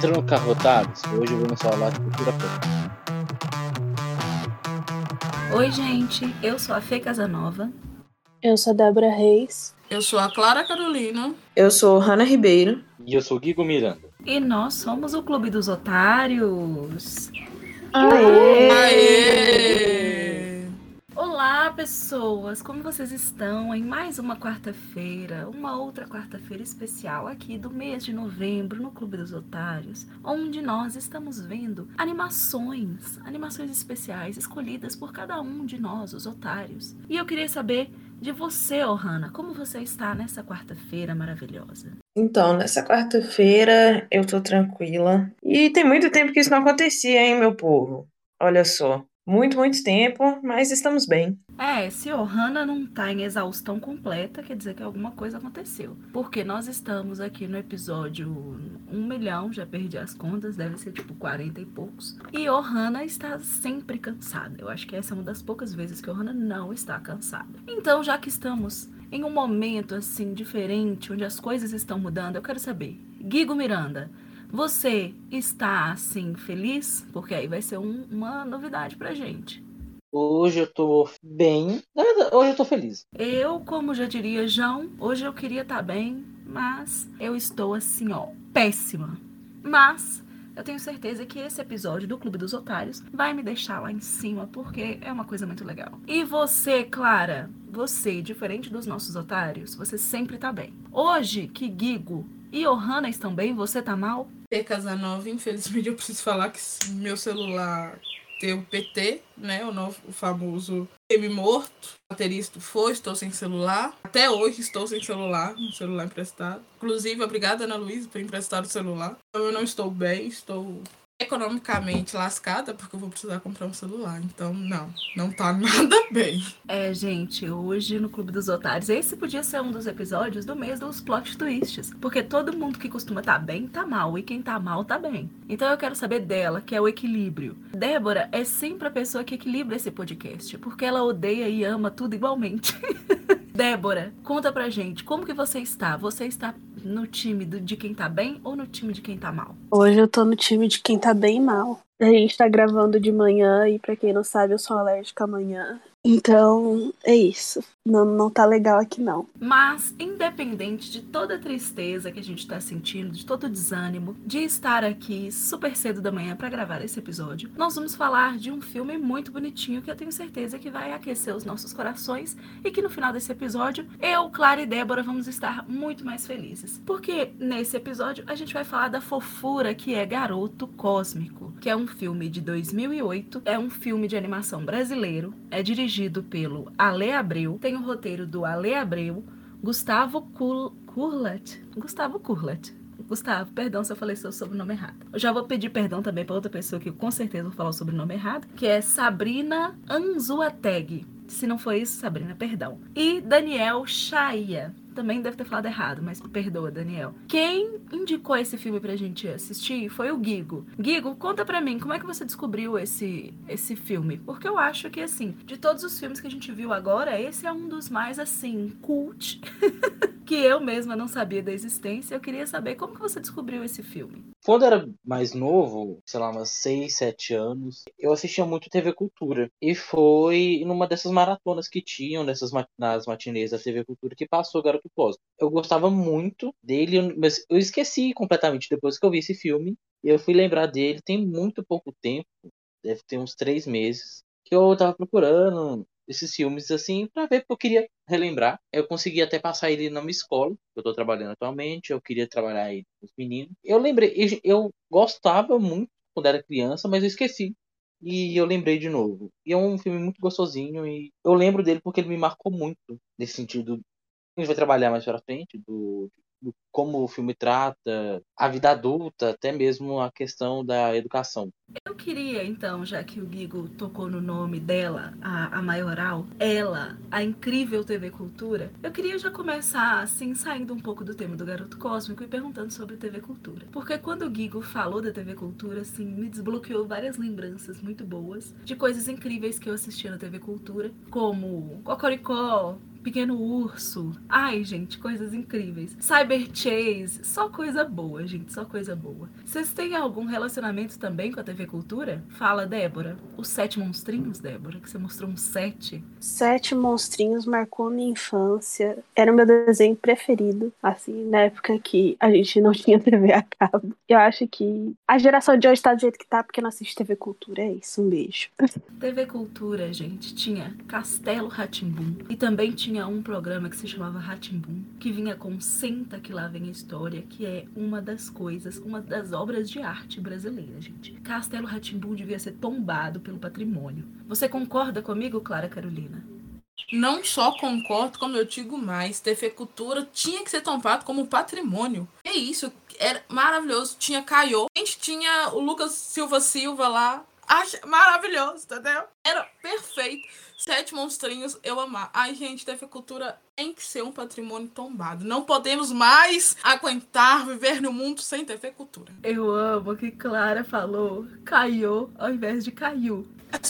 Trancarrotados. Hoje vamos falar de cultura pop. Oi, gente. Eu sou a Fê Casanova. Eu sou a Débora Reis. Eu sou a Clara Carolina. Eu sou Hanna Ribeiro. E eu sou Guigo Miranda. E nós somos o Clube dos Otários. Aê! Aê! Pessoas! Como vocês estão em mais uma quarta-feira, uma outra quarta-feira especial aqui do mês de novembro no Clube dos Otários, onde nós estamos vendo animações, animações especiais escolhidas por cada um de nós, os otários. E eu queria saber de você, Ohana, como você está nessa quarta-feira maravilhosa? Então, nessa quarta-feira eu tô tranquila. E tem muito tempo que isso não acontecia, hein, meu povo? Olha só. Muito, muito tempo, mas estamos bem. É, se Ohana não tá em exaustão completa, quer dizer que alguma coisa aconteceu. Porque nós estamos aqui no episódio 1 milhão, já perdi as contas, deve ser tipo 40 e poucos. E Ohana está sempre cansada. Eu acho que essa é uma das poucas vezes que Ohana não está cansada. Então, já que estamos em um momento assim diferente, onde as coisas estão mudando, eu quero saber, Guigo Miranda, você está assim feliz? Porque aí vai ser um- uma novidade pra gente. Hoje eu tô bem. Hoje eu tô feliz. Eu, como já diria João, hoje eu queria estar bem, mas eu estou assim, ó, péssima. Mas eu tenho certeza que esse episódio do Clube dos Otários vai me deixar lá em cima, porque é uma coisa muito legal. E você, Clara, você, diferente dos nossos otários, você sempre tá bem. Hoje, que Guigo e Ohana estão bem, você tá mal? Fê Casanova, infelizmente eu preciso falar que meu celular tem o PT, né? O, novo, o famoso M morto. Baterista foi, estou sem celular. Até hoje estou sem celular, um celular emprestado. Inclusive, obrigada, Ana Luísa, por emprestar o celular. Então, eu não estou bem, estou economicamente lascada, porque eu vou precisar comprar um celular. Então, não, não tá nada bem. É, gente, hoje no Clube dos Otários, esse podia ser um dos episódios do mês dos plot twists. Porque todo mundo que costuma tá bem, tá mal. E quem tá mal, tá bem. Então eu quero saber dela, que é o equilíbrio. Débora é sempre a pessoa que equilibra esse podcast. Porque ela odeia e ama tudo igualmente. Débora, conta pra gente, como que você está? Você está no time de quem tá bem ou no time de quem tá mal? Hoje eu tô no time de quem tá bem mal. A gente tá gravando de manhã e pra quem não sabe, eu sou alérgica amanhã. Então, é isso. Não, não tá legal aqui não. Mas, independente de toda a tristeza que a gente tá sentindo, de todo o desânimo, de estar aqui super cedo da manhã pra gravar esse episódio, nós vamos falar de um filme muito bonitinho que eu tenho certeza que vai aquecer os nossos corações e que no final desse episódio, eu, Clara e Débora vamos estar muito mais felizes. Porque nesse episódio a gente vai falar da fofura que é Garoto Cósmico, que é um filme de 2008, é um filme de animação brasileiro, é dirigido pelo Ale Abreu, tem o roteiro do Ale Abreu, Gustavo Kul- Kurlat, Gustavo Kurlat. Gustavo, perdão se eu falei seu sobrenome errado. Eu já vou pedir perdão também para outra pessoa que com certeza vou falar o sobrenome errado, que é Sabrina Anzuateg. Se não foi isso, Sabrina, perdão. E Daniel Chaia. Também deve ter falado errado, mas perdoa, Daniel. Quem indicou esse filme pra gente assistir foi o Guigo. Guigo, conta pra mim, como é que você descobriu esse, esse filme? Porque eu acho que, assim, de todos os filmes que a gente viu agora, esse é um dos mais, assim, cult, que eu mesma não sabia da existência. Eu queria saber como que você descobriu esse filme. Quando eu era mais novo, sei lá, uns 6, 7 anos, eu assistia muito TV Cultura. E foi numa dessas maratonas que tinham, nessas nas matinês da TV Cultura, que passou Garoto Eu gostava muito dele, mas eu esqueci completamente depois que eu vi esse filme. Eu fui lembrar dele tem muito pouco tempo, deve ter uns três meses, que eu tava procurando esses filmes assim pra ver, porque eu queria relembrar. Eu consegui até passar ele na minha escola, que eu tô trabalhando atualmente, eu queria trabalhar aí com os meninos. Eu lembrei, eu gostava muito quando era criança, mas eu esqueci. E eu lembrei de novo. E é um filme muito gostosinho e eu lembro dele porque ele me marcou muito nesse sentido. A gente vai trabalhar mais pra frente do, do como o filme trata a vida adulta, até mesmo a questão da educação. Eu queria, então, já que o Guigo tocou no nome dela, a, a maioral, ela, a incrível TV Cultura, eu queria já começar, assim, saindo um pouco do tema do Garoto Cósmico e perguntando sobre TV Cultura. Porque quando o Guigo falou da TV Cultura, assim, me desbloqueou várias lembranças muito boas de coisas incríveis que eu assistia na TV Cultura, como Cocoricó, Pequeno Urso. Ai, gente, coisas incríveis. Cyber Chase, só coisa boa, gente, só coisa boa. Vocês têm algum relacionamento também com a TV Cultura? Fala, Débora. Os Sete Monstrinhos, Débora, que você mostrou um sete. Sete Monstrinhos marcou minha infância. Era o meu desenho preferido, assim, na época que a gente não tinha TV a cabo. Eu acho que a geração de hoje tá do jeito que tá porque não assiste TV Cultura. É isso, um beijo. TV Cultura, gente, tinha Castelo Ratimbum e também tinha um programa que se chamava Ratimbum, que vinha com Senta que lá vem a história, que é uma das coisas, uma das obras de arte brasileira, gente. Castelo Ratimbum devia ser tombado pelo patrimônio. Você concorda comigo, Clara Carolina? Não só concordo, como eu digo mais, TV Cultura tinha que ser tombado como patrimônio. É isso, era maravilhoso. Tinha Caio, a gente tinha o Lucas Silva Silva lá. Acho maravilhoso, entendeu? Era perfeito. Sete monstrinhos, eu amar. Ai, gente, TV Cultura tem que ser um patrimônio tombado. Não podemos mais aguentar viver no mundo sem TV Cultura. Eu amo que Clara falou caiu ao invés de caiu.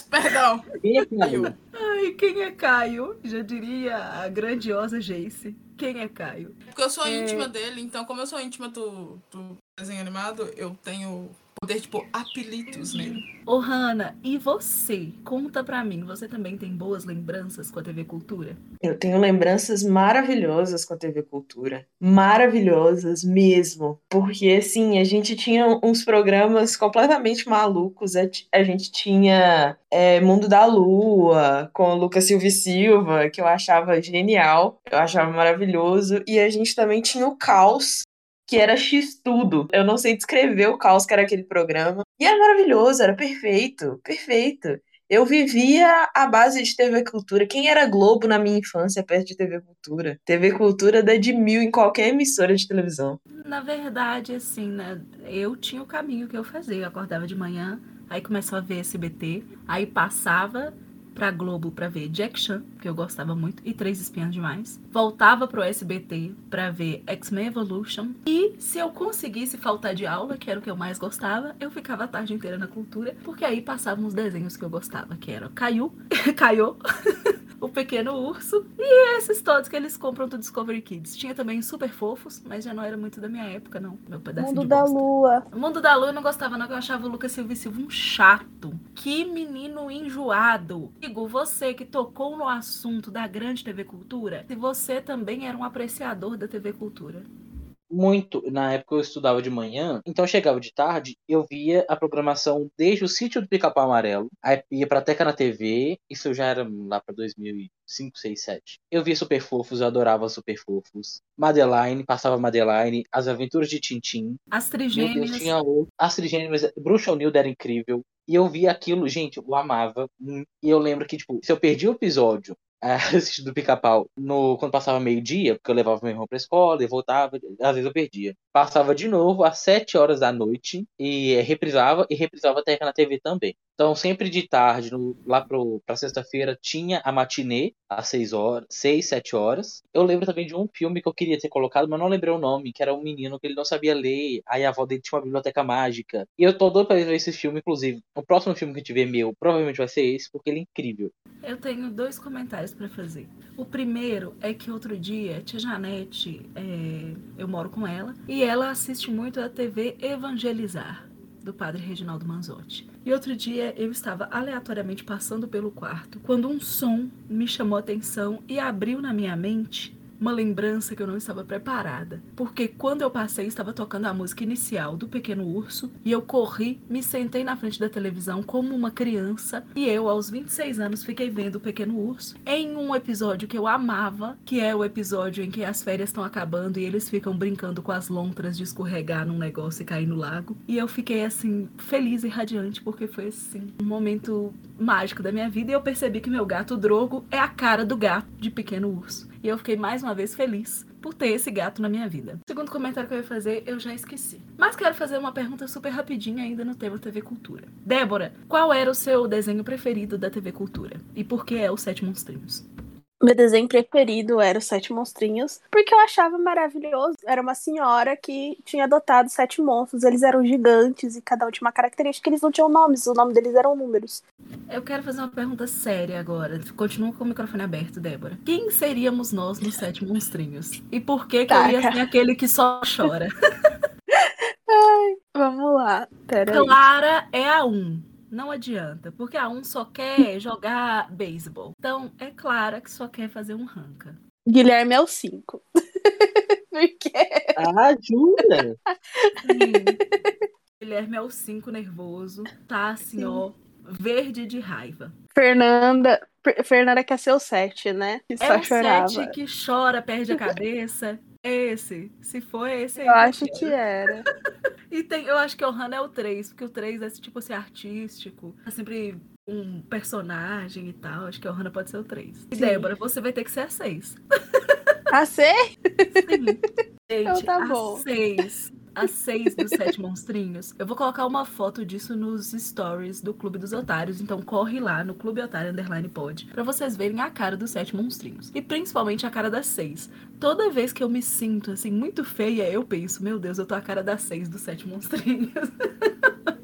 Perdão. Quem é Caio? Ai, quem é Caio? Já diria a grandiosa Jace. Quem é Caio? Porque eu sou É. íntima dele, então, como eu sou íntima do, do desenho animado, eu tenho poder, tipo, apelidos nele. Ô, Hanna, e você? Conta pra mim, você também tem boas lembranças com a TV Cultura? Eu tenho lembranças maravilhosas com a TV Cultura. Maravilhosas mesmo. Porque, assim, a gente tinha uns programas completamente malucos. A gente tinha é, Mundo da Lua, com o Lucas Silva e Silva, que eu achava genial. Eu achava maravilhoso. E a gente também tinha o Caos, que era X-Tudo. Eu não sei descrever o caos que era aquele programa. E era maravilhoso, era perfeito, perfeito. Eu vivia à base de TV Cultura. Quem era Globo na minha infância perto de TV Cultura? TV Cultura dá de mil em qualquer emissora de televisão. Na verdade, assim, né? Eu tinha o caminho que eu fazia. Eu acordava de manhã, aí começava a ver SBT, aí passava pra Globo pra ver Jack Chan, que eu gostava muito, e Três Espiãs Demais. Voltava pro SBT pra ver X-Men Evolution. E se eu conseguisse faltar de aula, que era o que eu mais gostava, eu ficava a tarde inteira na cultura, porque aí passavam os desenhos que eu gostava, que eram Caiu, Caiu, O Pequeno Urso e esses todos que eles compram do Discovery Kids. Tinha também Super Fofos, mas já não era muito da minha época, não. Meu pedacinho Mundo de da bosta. Lua. O Mundo da Lua eu não gostava, não, que eu achava o Lucas Silva e Silva um chato. Que menino enjoado. Digo, você que tocou no assunto da grande TV Cultura, se você também era um apreciador da TV Cultura. Muito. Na época eu estudava de manhã, então eu chegava de tarde, eu via a programação desde o sítio do Pica-Pau Amarelo, aí ia pra Teca na TV, isso já era lá pra 2005, 6, 7. Eu via Super Fofos, eu adorava Super Fofos. Madeline, passava Madeline, As Aventuras de Tintim. As Meu Deus, trigêmeas. tinha. As Trigêmeas, Bruxa Unida era incrível. E eu via aquilo, gente, eu amava. E eu lembro que, tipo, se eu perdi o episódio eh, assistindo do Pica-Pau no, quando passava meio-dia, porque eu levava meu irmão pra escola e voltava, às vezes eu perdia. Passava de novo às 7 horas da noite e reprisava, e reprisava até na TV também. Então, sempre de tarde, no- lá pro, pra sexta-feira, tinha a matinê, às 6 horas, 6, 7 horas. Eu lembro também de um filme que eu queria ter colocado, mas não lembrei o nome, que era um menino que ele não sabia ler, aí a avó dele tinha uma biblioteca mágica. E eu tô doido pra ver esse filme, inclusive. O próximo filme que tiver meu, provavelmente vai ser esse, porque ele é incrível. Eu tenho dois comentários pra fazer. O primeiro é que outro dia, tia Janete, é, eu moro com ela, e ela assiste muito a TV Evangelizar, do padre Reginaldo Manzotti. E outro dia eu estava aleatoriamente passando pelo quarto, quando um som me chamou a atenção e abriu na minha mente uma lembrança que eu não estava preparada. Porque quando eu passei, estava tocando a música inicial do Pequeno Urso e eu corri, me sentei na frente da televisão como uma criança e eu, aos 26 anos, fiquei vendo o Pequeno Urso em um episódio que eu amava, que é o episódio em que as férias estão acabando e eles ficam brincando com as lontras de escorregar num negócio e cair no lago. E eu fiquei assim, feliz e radiante, porque foi assim, um momento mágico da minha vida e eu percebi que meu gato Drogo é a cara do gato de Pequeno Urso. E eu fiquei mais uma vez feliz por ter esse gato na minha vida. O segundo comentário que eu ia fazer, eu já esqueci. Mas quero fazer uma pergunta super rapidinha ainda no tema TV Cultura. Débora, qual era o seu desenho preferido da TV Cultura? E por que é os Sete Monstrinhos? Meu desenho preferido era os Sete Monstrinhos, porque eu achava maravilhoso. Era uma senhora que tinha adotado sete monstros. Eles eram gigantes e cada um tinha uma característica. Eles não tinham nomes, o nome deles eram números. Eu quero fazer uma pergunta séria agora. Continua com o microfone aberto, Débora. Quem seríamos nós nos Sete Monstrinhos? E por que, que eu ia ser aquele que só chora? Vamos lá, pera aí. Clara é a 1. Não adianta, porque a 1 só quer jogar beisebol. Então, é Clara que só quer fazer um ranca. Guilherme é o 5. porque Ah, jura? Sim. Guilherme é o 5 nervoso, tá assim, Sim. ó, verde de raiva. Fernanda. Fer- Fernanda quer ser o 7, né? Que É só o chorava. 7 que chora, perde a cabeça. Esse. Se for esse aí. Eu que acho que era. E tem, eu acho que o Hannah é o 3, porque o 3 é tipo assim, artístico. É sempre um personagem e tal. Acho que o Hannah pode ser o 3. E. Débora, você vai ter que ser a 6. A ser? Sim. Gente, tá a bom. 6. A 6 dos Sete Monstrinhos. Eu vou colocar uma foto disso nos stories do Clube dos Otários. Então corre lá no Clube Otário Underline Pod pra vocês verem a cara dos Sete Monstrinhos. E principalmente a cara das 6. Toda vez que eu me sinto assim muito feia, eu penso, meu Deus, eu tô a cara das 6 dos Sete Monstrinhos.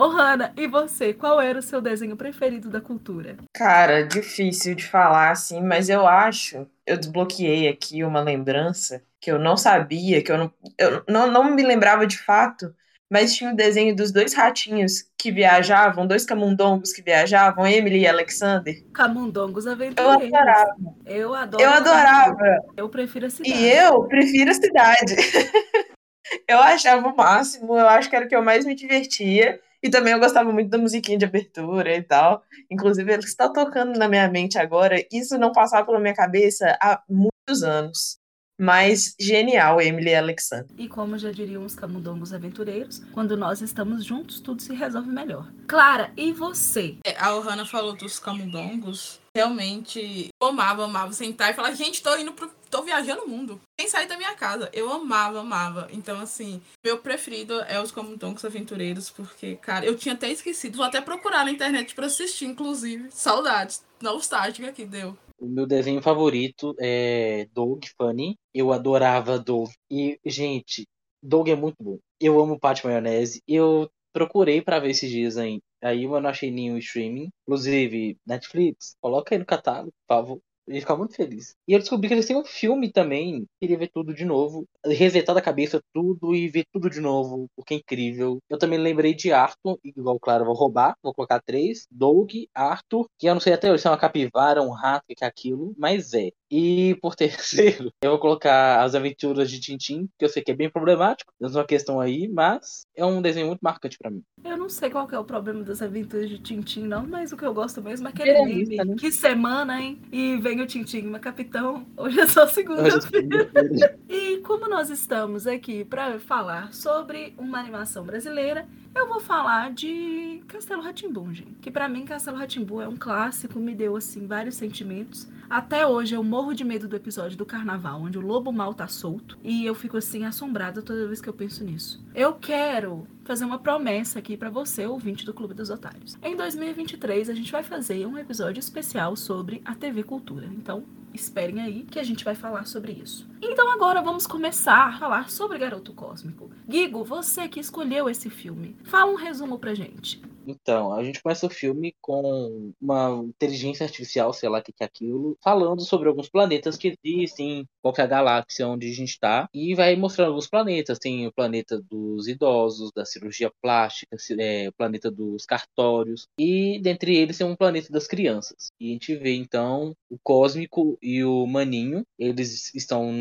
Ô, Hannah, e você? Qual era o seu desenho preferido da cultura? Cara, difícil de falar assim, mas eu acho, eu desbloqueei aqui uma lembrança que eu não sabia, que eu não, eu não, não me lembrava de fato, mas tinha o desenho dos dois ratinhos que viajavam, dois camundongos que viajavam, Emily e Alexander. Camundongos Eu Aventureiros. adorava, Eu adoro. eu adorava. Eu prefiro a cidade. E eu prefiro a cidade. Eu achava o máximo, eu acho que era o que eu mais me divertia. E também eu gostava muito da musiquinha de abertura e tal. Inclusive, ele está tocando na minha mente agora. Isso não passava pela minha cabeça há muitos anos. Mas genial, Emily e Alexander. E como já diriam os camundongos aventureiros, quando nós estamos juntos, tudo se resolve melhor. Clara, e você? É, A Ohana falou dos camundongos. Realmente, eu amava, amava sentar e falar, gente, tô indo pro. tô viajando o mundo. Sem sair da minha casa. Eu amava, amava. Então, assim, meu preferido é os camundongos aventureiros, porque, cara, eu tinha até esquecido. Vou até procurar na internet pra assistir, inclusive. Saudades. Nostálgica que deu. O meu desenho favorito é Doug Funny. Eu adorava Doug. E, gente, Doug é muito bom. Eu amo Pate Maionese. Eu procurei pra ver esses dias aí. Aí eu não achei nenhum streaming. Inclusive, Netflix, coloca aí no catálogo, por favor. Eu ia ficar muito feliz. E eu descobri que eles têm um filme também. Queria ver tudo de novo. Resetar da cabeça tudo e ver tudo de novo. Porque é incrível. Eu também lembrei de Arthur. Igual, claro, vou roubar. Vou colocar três. Doug, Arthur. Que eu não sei até hoje se é uma capivara, um rato, o que é aquilo. Mas é. E por terceiro, eu vou colocar As Aventuras de Tintim. Que eu sei que é bem problemático. Temos uma questão aí. Mas é um desenho muito marcante pra mim. Eu não sei qual que é o problema das aventuras de Tintim, não, mas o que eu gosto mesmo é aquele Realista, meme. né? Que semana, hein? E vem o Tintim, mas capitão, hoje é só segunda-feira. E como nós estamos aqui para falar sobre uma animação brasileira, eu vou falar de Castelo Ratimbum, gente. Que pra mim Castelo Ratimbum é um clássico, me deu assim vários sentimentos. Até hoje eu morro de medo do episódio do carnaval, onde o lobo mal tá solto, e eu fico assim assombrada toda vez que eu penso nisso. Eu quero fazer uma promessa aqui pra você, ouvinte do Clube dos Otários. Em 2023 a gente vai fazer um episódio especial sobre a TV Cultura. Então, Esperem aí que a gente vai falar sobre isso. Então agora vamos começar a falar sobre Garoto Cósmico. Gigo, você que escolheu esse filme, fala um resumo pra gente. Então, a gente começa o filme com uma inteligência artificial, sei lá o que é aquilo, falando sobre alguns planetas que existem, qual é a galáxia onde a gente está, e vai mostrando alguns planetas. Tem o planeta dos idosos, da cirurgia plástica, é, o planeta dos cartórios, e dentre eles tem um planeta das crianças. E a gente vê então o Cósmico e o Maninho, eles estão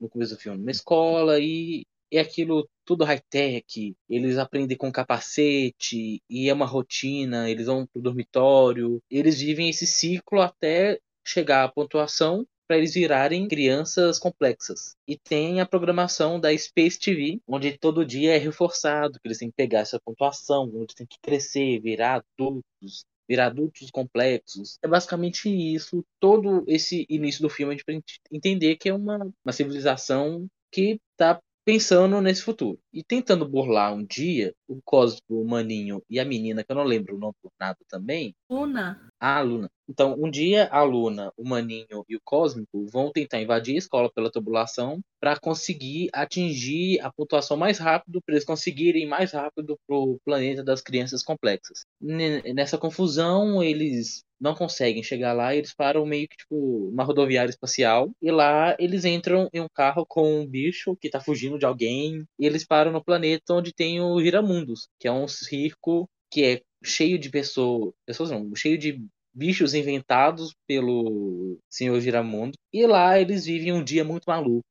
no começo do filme numa escola e é aquilo tudo high-tech, eles aprendem com capacete, e é uma rotina, eles vão pro dormitório, eles vivem esse ciclo até chegar à pontuação para eles virarem crianças complexas. E tem a programação da Space TV, onde todo dia é reforçado que eles têm que pegar essa pontuação, onde tem que crescer, virar adultos, virar adultos complexos. É basicamente isso, todo esse início do filme, a gente entender que é uma, uma civilização que está pensando nesse futuro. E tentando burlar um dia, o Cosmo, o Maninho e a menina, que eu não lembro o nome por nada também. Luna. A Luna. Então, um dia a Luna, o Maninho e o Cósmico vão tentar invadir a escola pela tubulação para conseguir atingir a pontuação mais rápido, para eles conseguirem ir mais rápido pro planeta das crianças complexas. Nessa confusão, eles não conseguem chegar lá eles param meio que tipo uma rodoviária espacial e lá eles entram em um carro com um bicho que tá fugindo de alguém e eles param no planeta onde tem o Giramundos, que é um circo que é cheio de pessoas, pessoas não, cheio de bichos inventados pelo Senhor Giramundo. E lá eles vivem um dia muito maluco,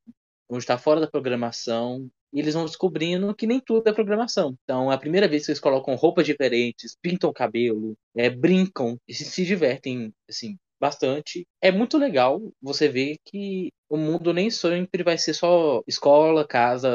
onde está fora da programação. E eles vão descobrindo que nem tudo é programação. Então, é a primeira vez que eles colocam roupas diferentes, pintam o cabelo, é, brincam e se, se divertem, assim, bastante. É muito legal você ver que o mundo nem sempre vai ser só escola, casa,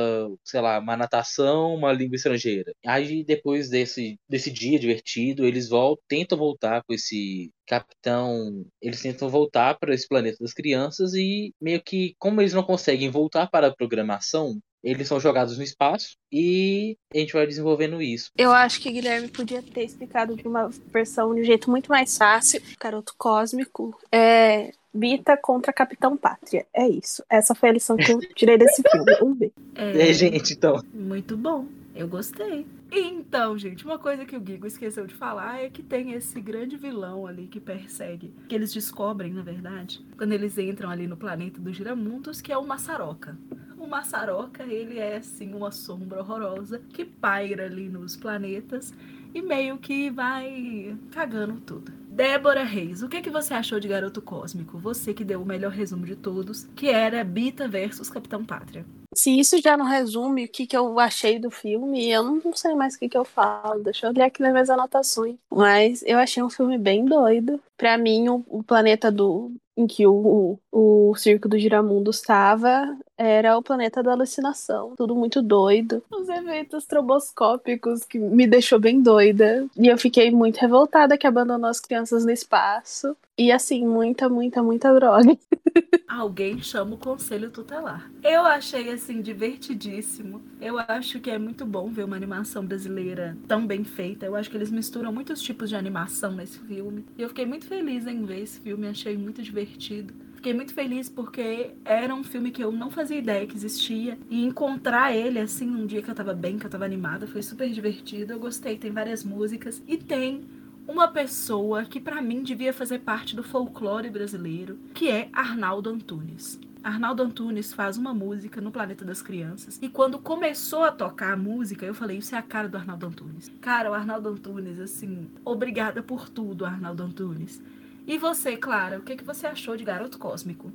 sei lá, uma natação, uma língua estrangeira. Aí depois desse, desse dia divertido, eles voltam, tentam voltar com esse capitão, eles tentam voltar para esse planeta das crianças e meio que como eles não conseguem voltar para a programação, eles são jogados no espaço e a gente vai desenvolvendo isso. Eu acho que Guilherme podia ter explicado de uma versão de um jeito muito mais fácil. Garoto Cósmico é Bita contra Capitão Pátria. É isso. Essa foi a lição que eu tirei desse filme. Um beijo. É, é gente, então. Muito bom. Eu gostei. Então, gente, uma coisa que o Gigo esqueceu de falar é que tem esse grande vilão ali que persegue, que eles descobrem, na verdade, quando eles entram ali no planeta dos Giramundos, que é o Massaroca. O Massaroca, ele é assim uma sombra horrorosa que paira ali nos planetas e meio que vai cagando tudo. Débora Reis, o que, que você achou de Garoto Cósmico? Você que deu o melhor resumo de todos, que era Bita versus Capitão Pátria. Se isso já não resume o que, que eu achei do filme, eu não sei mais o que, que eu falo. Deixa eu olhar aqui nas minhas anotações. Mas eu achei um filme bem doido. Para mim, o, o planeta do, em que o, o, o circo do Giramundo estava era o planeta da alucinação. Tudo muito doido. Os eventos troboscópicos que me deixou bem doida. E eu fiquei muito revoltada que abandonou as crianças no espaço. E assim, muita, muita, muita droga. Alguém chama o conselho tutelar. Eu achei assim divertidíssimo. Eu acho que é muito bom ver uma animação brasileira tão bem feita. Eu acho que eles misturam muitos tipos de animação nesse filme. E eu fiquei muito feliz em ver esse filme, achei muito divertido. Fiquei muito feliz porque era um filme que eu não fazia ideia que existia. E encontrar ele, assim, num dia que eu tava bem, que eu tava animada, foi super divertido. Eu gostei, tem várias músicas. E tem uma pessoa que para mim devia fazer parte do folclore brasileiro, que é Arnaldo Antunes. Arnaldo Antunes faz uma música no Planeta das Crianças. E quando começou a tocar a música, eu falei: Isso é a cara do Arnaldo Antunes. Cara, o Arnaldo Antunes, assim, obrigada por tudo, Arnaldo Antunes. E você, Clara, o que, que você achou de Garoto Cósmico?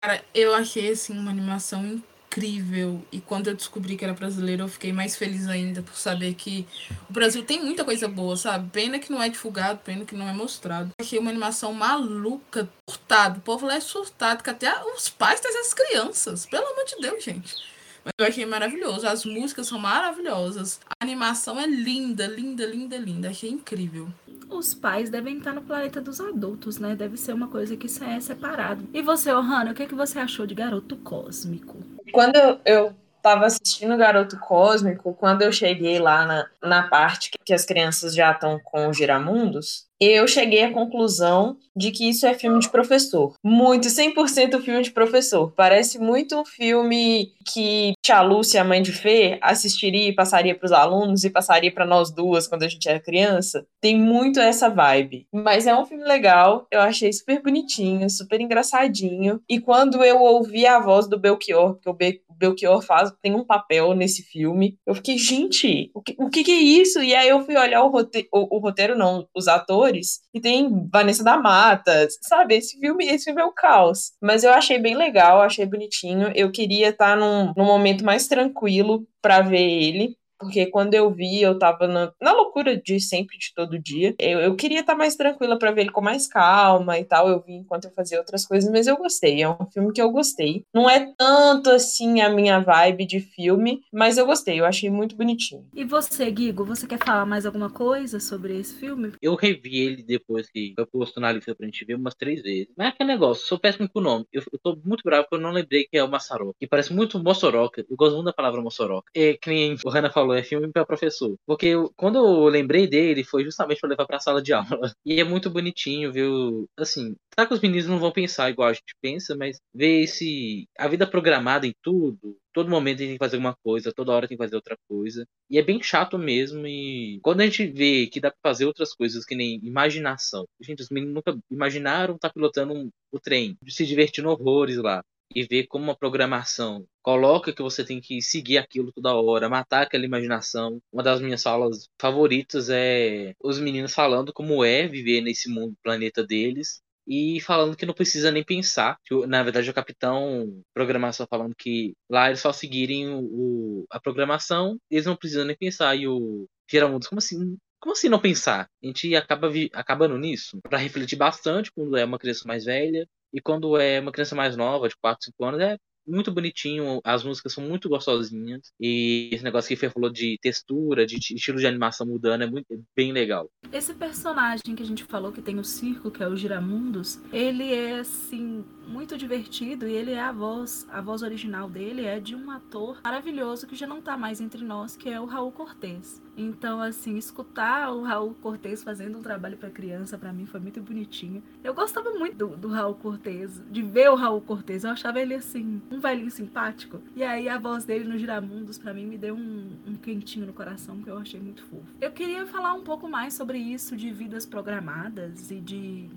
Cara, eu achei, assim, uma animação incrível incrível. E quando eu descobri que era brasileiro, eu fiquei mais feliz ainda por saber que o Brasil tem muita coisa boa, sabe? Pena que não é divulgado, pena que não é mostrado. Achei uma animação maluca, surtado. O povo lá é surtado, que até os pais têm as crianças. Pelo amor de Deus, gente. Mas eu achei maravilhoso. As músicas são maravilhosas. A animação é linda, linda, linda, linda. Achei incrível os pais devem estar no planeta dos adultos, né? Deve ser uma coisa que é separado. E você, Ohana, o que, é que você achou de Garoto Cósmico? Quando eu estava assistindo Garoto Cósmico, quando eu cheguei lá na, na parte que as crianças já estão com os giramundos, eu cheguei à conclusão de que isso é filme de professor. Muito, 100% filme de professor. Parece muito um filme que Tia Lúcia, a mãe de Fê, assistiria e passaria para os alunos e passaria para nós duas quando a gente era criança. Tem muito essa vibe. Mas é um filme legal, eu achei super bonitinho, super engraçadinho. E quando eu ouvi a voz do Belchior, porque o Be Belchior faz, tem um papel nesse filme, eu fiquei, gente, o que, o que, é isso? E aí eu fui olhar o, rote o, o roteiro, não, os atores, e tem Vanessa da Mata, sabe? Esse filme, esse filme é o caos. Mas eu achei bem legal, achei bonitinho. Eu queria estar num, num momento mais tranquilo para ver ele. Porque quando eu vi, eu tava na, na loucura de sempre, de todo dia. Eu, eu queria estar tá mais tranquila para ver ele com mais calma e tal. Eu vi enquanto eu fazia outras coisas, mas eu gostei. É um filme que eu gostei. Não é tanto assim a minha vibe de filme, mas eu gostei. Eu achei muito bonitinho. E você, Guigo, você quer falar mais alguma coisa sobre esse filme? Eu revi ele depois que foi posto na lista pra gente ver umas três vezes. Mas é aquele negócio, sou péssimo com o nome. Eu, eu tô muito bravo porque eu não lembrei que é o Massaro. Que parece muito Mossoroca. Eu gosto muito da palavra Mossoroca. É que nem o Hanna falou, é filme para professor. Porque eu, quando eu lembrei dele, foi justamente para levar pra sala de aula. E é muito bonitinho, viu? Assim, tá que os meninos não vão pensar igual a gente pensa, mas ver esse. a vida programada em tudo, todo momento tem que fazer uma coisa, toda hora tem que fazer outra coisa. E é bem chato mesmo. E quando a gente vê que dá pra fazer outras coisas, que nem imaginação. Gente, os meninos nunca imaginaram estar tá pilotando um, o trem, se divertindo horrores lá e ver como uma programação coloca que você tem que seguir aquilo toda hora, matar aquela imaginação. Uma das minhas falas favoritas é os meninos falando como é viver nesse mundo, planeta deles, e falando que não precisa nem pensar. Na verdade, o capitão programação falando que lá eles só seguirem o, a programação, eles não precisam nem pensar. E o Giramundos, como assim? Como assim não pensar? A gente acaba vi, acabando nisso para refletir bastante quando é uma criança mais velha e quando é uma criança mais nova, de 4, 5 anos, é muito bonitinho, as músicas são muito gostosinhas. E esse negócio que Fê falou de textura, de estilo de animação mudando, é muito é bem legal. Esse personagem que a gente falou que tem o circo, que é o Giramundos, ele é assim muito divertido e ele é a voz, a voz original dele é de um ator maravilhoso que já não tá mais entre nós, que é o Raul Cortez. Então, assim, escutar o Raul Cortez fazendo um trabalho para criança, para mim foi muito bonitinho. Eu gostava muito do, do, Raul Cortez, de ver o Raul Cortez. Eu achava ele, assim, um velhinho simpático. E aí a voz dele no Giramundos, para mim, me deu um, um quentinho no coração que eu achei muito fofo. Eu queria falar um pouco mais sobre isso de vidas programadas e de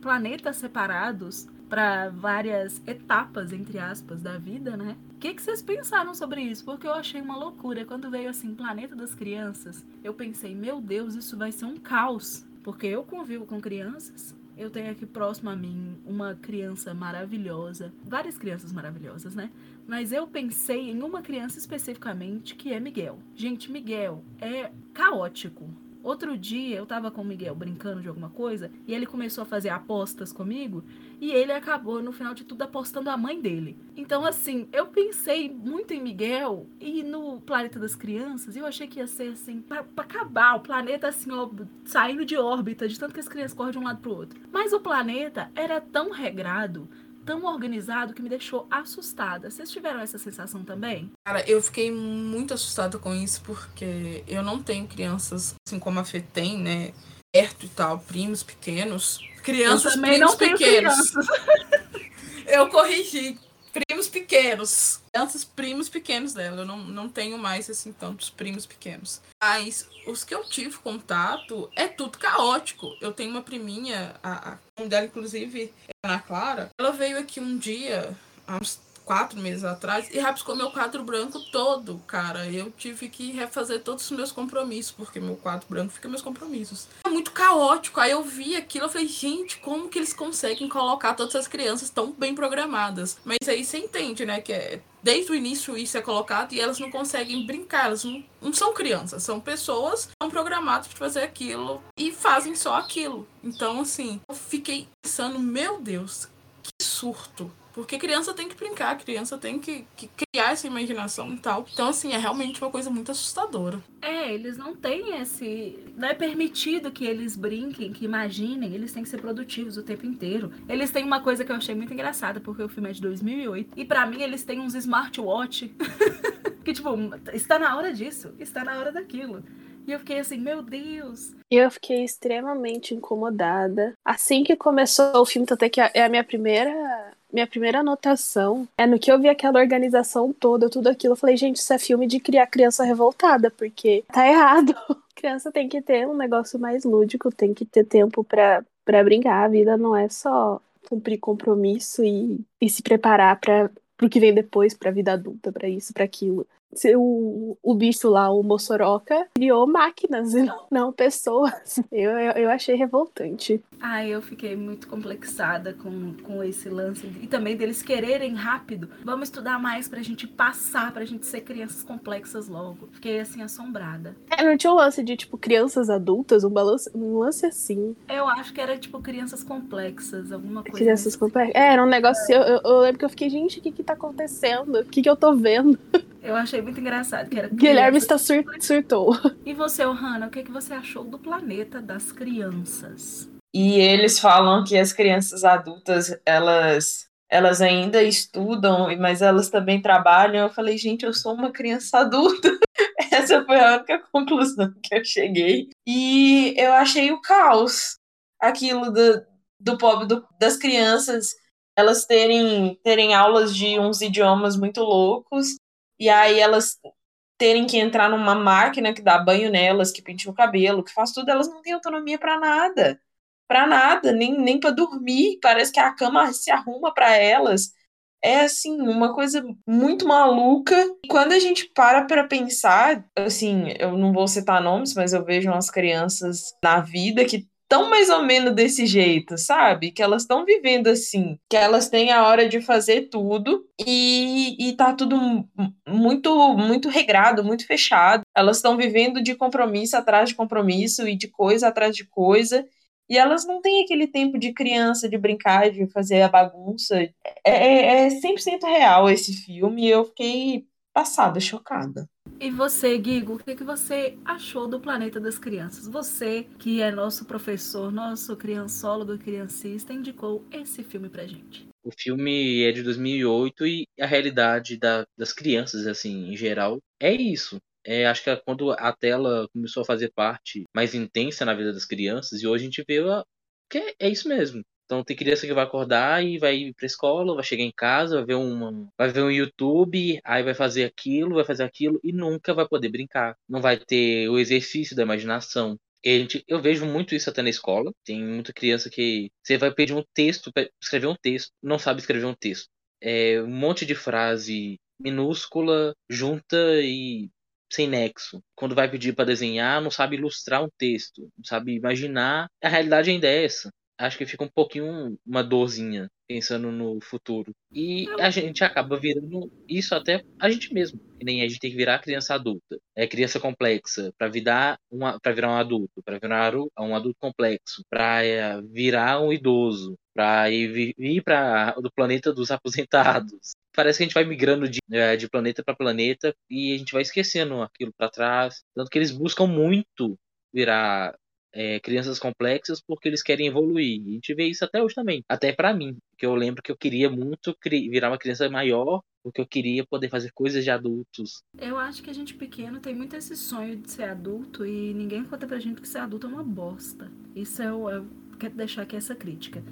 planetas separados para várias etapas, entre aspas, da vida, né? O que, que vocês pensaram sobre isso? Porque eu achei uma loucura. Quando veio assim, Planeta das Crianças, eu pensei, meu Deus, isso vai ser um caos. Porque eu convivo com crianças, eu tenho aqui próximo a mim uma criança maravilhosa, várias crianças maravilhosas, né? Mas eu pensei em uma criança especificamente que é Miguel. Gente, Miguel é caótico. Outro dia eu tava com o Miguel brincando de alguma coisa e ele começou a fazer apostas comigo e ele acabou, no final de tudo, apostando a mãe dele. Então, assim, eu pensei muito em Miguel e no Planeta das Crianças e eu achei que ia ser assim, pra acabar o planeta assim, ó, saindo de órbita, de tanto que as crianças correm de um lado pro outro. Mas o planeta era tão regrado, tão organizado que me deixou assustada. Vocês tiveram essa sensação também? Cara, eu fiquei muito assustada com isso porque eu não tenho crianças assim como a Fê tem, né? Perto e tal, primos pequenos. Crianças, eu também não pequenos. Crianças. eu corrigi primos pequenos. Crianças, primos pequenos dela. Eu não, não tenho mais, assim, tantos primos pequenos. Mas os que eu tive contato é tudo caótico. Eu tenho uma priminha, a, a dela, inclusive, é Ana Clara. Ela veio aqui um dia, há uns quatro meses atrás e rabiscou meu quadro branco todo, cara. Eu tive que refazer todos os meus compromissos, porque meu quadro branco fica meus compromissos. É muito caótico. Aí eu vi aquilo, eu falei, gente, como que eles conseguem colocar todas as crianças tão bem programadas? Mas aí você entende, né, que é desde o início isso é colocado e elas não conseguem brincar, elas não, não são crianças, são pessoas que são programadas para fazer aquilo e fazem só aquilo. Então, assim, eu fiquei pensando, meu Deus, que surto. Porque criança tem que brincar, criança tem que, que, criar essa imaginação e tal. Então, assim, é realmente uma coisa muito assustadora. É, eles não têm esse. Não é permitido que eles brinquem, que imaginem, eles têm que ser produtivos o tempo inteiro. Eles têm uma coisa que eu achei muito engraçada, porque o filme é de 2008. E para mim, eles têm uns smartwatch. que, tipo, está na hora disso, está na hora daquilo. E eu fiquei assim, meu Deus. E eu fiquei extremamente incomodada. Assim que começou o filme, até que é a minha primeira minha primeira anotação é no que eu vi aquela organização toda, tudo aquilo. Eu falei, gente, isso é filme de criar criança revoltada, porque tá errado. criança tem que ter um negócio mais lúdico, tem que ter tempo para brincar. A vida não é só cumprir compromisso e, e se preparar para o que vem depois, para a vida adulta, para isso, para aquilo. Se o, o bicho lá, o Mossoroca, criou máquinas e não, não pessoas. Eu, eu, eu achei revoltante. Ah, eu fiquei muito complexada com, com esse lance. E também deles quererem rápido. Vamos estudar mais pra gente passar, pra gente ser crianças complexas logo. Fiquei assim, assombrada. É, não tinha um lance de, tipo, crianças adultas, um, balance, um lance assim. Eu acho que era, tipo, crianças complexas, alguma coisa. Crianças complexas. É, era um negócio. Eu, eu, eu lembro que eu fiquei, gente, o que que tá acontecendo? O que que eu tô vendo? Eu achei muito engraçado que era Guilherme está sur surtou. E você, Ohana, o que, que você achou do planeta das crianças? E eles falam que as crianças adultas, elas elas ainda estudam, mas elas também trabalham. Eu falei, gente, eu sou uma criança adulta. Essa foi a única conclusão que eu cheguei. E eu achei o caos. Aquilo do, do pobre do- das crianças, elas terem, terem aulas de uns idiomas muito loucos, e aí elas terem que entrar numa máquina que dá banho nelas, que penteia o cabelo, que faz tudo, elas não têm autonomia para nada pra nada, nem, nem para dormir. Parece que a cama se arruma para elas. É assim, uma coisa muito maluca. E quando a gente para para pensar, assim, eu não vou citar nomes, mas eu vejo umas crianças na vida que estão mais ou menos desse jeito, sabe? Que elas estão vivendo assim, que elas têm a hora de fazer tudo e, e tá tudo mu- muito muito regrado, muito fechado. Elas estão vivendo de compromisso atrás de compromisso e de coisa atrás de coisa. E elas não têm aquele tempo de criança, de brincar, de fazer a bagunça. É, é, é 100% real esse filme eu fiquei passada, chocada. E você, Guigo, o que, que você achou do Planeta das Crianças? Você, que é nosso professor, nosso criançólogo, criancista, indicou esse filme pra gente. O filme é de 2008 e a realidade da- das crianças, assim, em geral, é isso. É, acho que é quando a tela começou a fazer parte mais intensa na vida das crianças, e hoje a gente vê que é, é isso mesmo. Então tem criança que vai acordar e vai ir pra escola, vai chegar em casa, vai ver uma, vai ver um YouTube, aí vai fazer aquilo, vai fazer aquilo e nunca vai poder brincar. Não vai ter o exercício da imaginação. Eu vejo muito isso até na escola. Tem muita criança que você vai pedir um texto, pra escrever um texto, não sabe escrever um texto. É um monte de frase minúscula, junta e sem nexo. Quando vai pedir para desenhar, não sabe ilustrar um texto, não sabe imaginar. A realidade ainda é essa. Acho que fica um pouquinho uma dorzinha pensando no futuro. E a gente acaba virando isso até a gente mesmo. Que nem a gente tem que virar criança adulta. É criança complexa para virar uma para virar um adulto, para virar um adulto complexo, para virar um idoso, para ir, ir para do planeta dos aposentados. Parece que a gente vai migrando de, eh, de planeta para planeta e a gente vai esquecendo aquilo para trás. Tanto que eles buscam muito virar é, crianças complexas porque eles querem evoluir. E a gente vê isso até hoje também. Até pra mim, que eu lembro que eu queria muito virar uma criança maior porque eu queria poder fazer coisas de adultos. Eu acho que a gente pequeno tem muito esse sonho de ser adulto e ninguém conta pra gente que ser adulto é uma bosta. Isso é o. Eu quero deixar aqui essa crítica.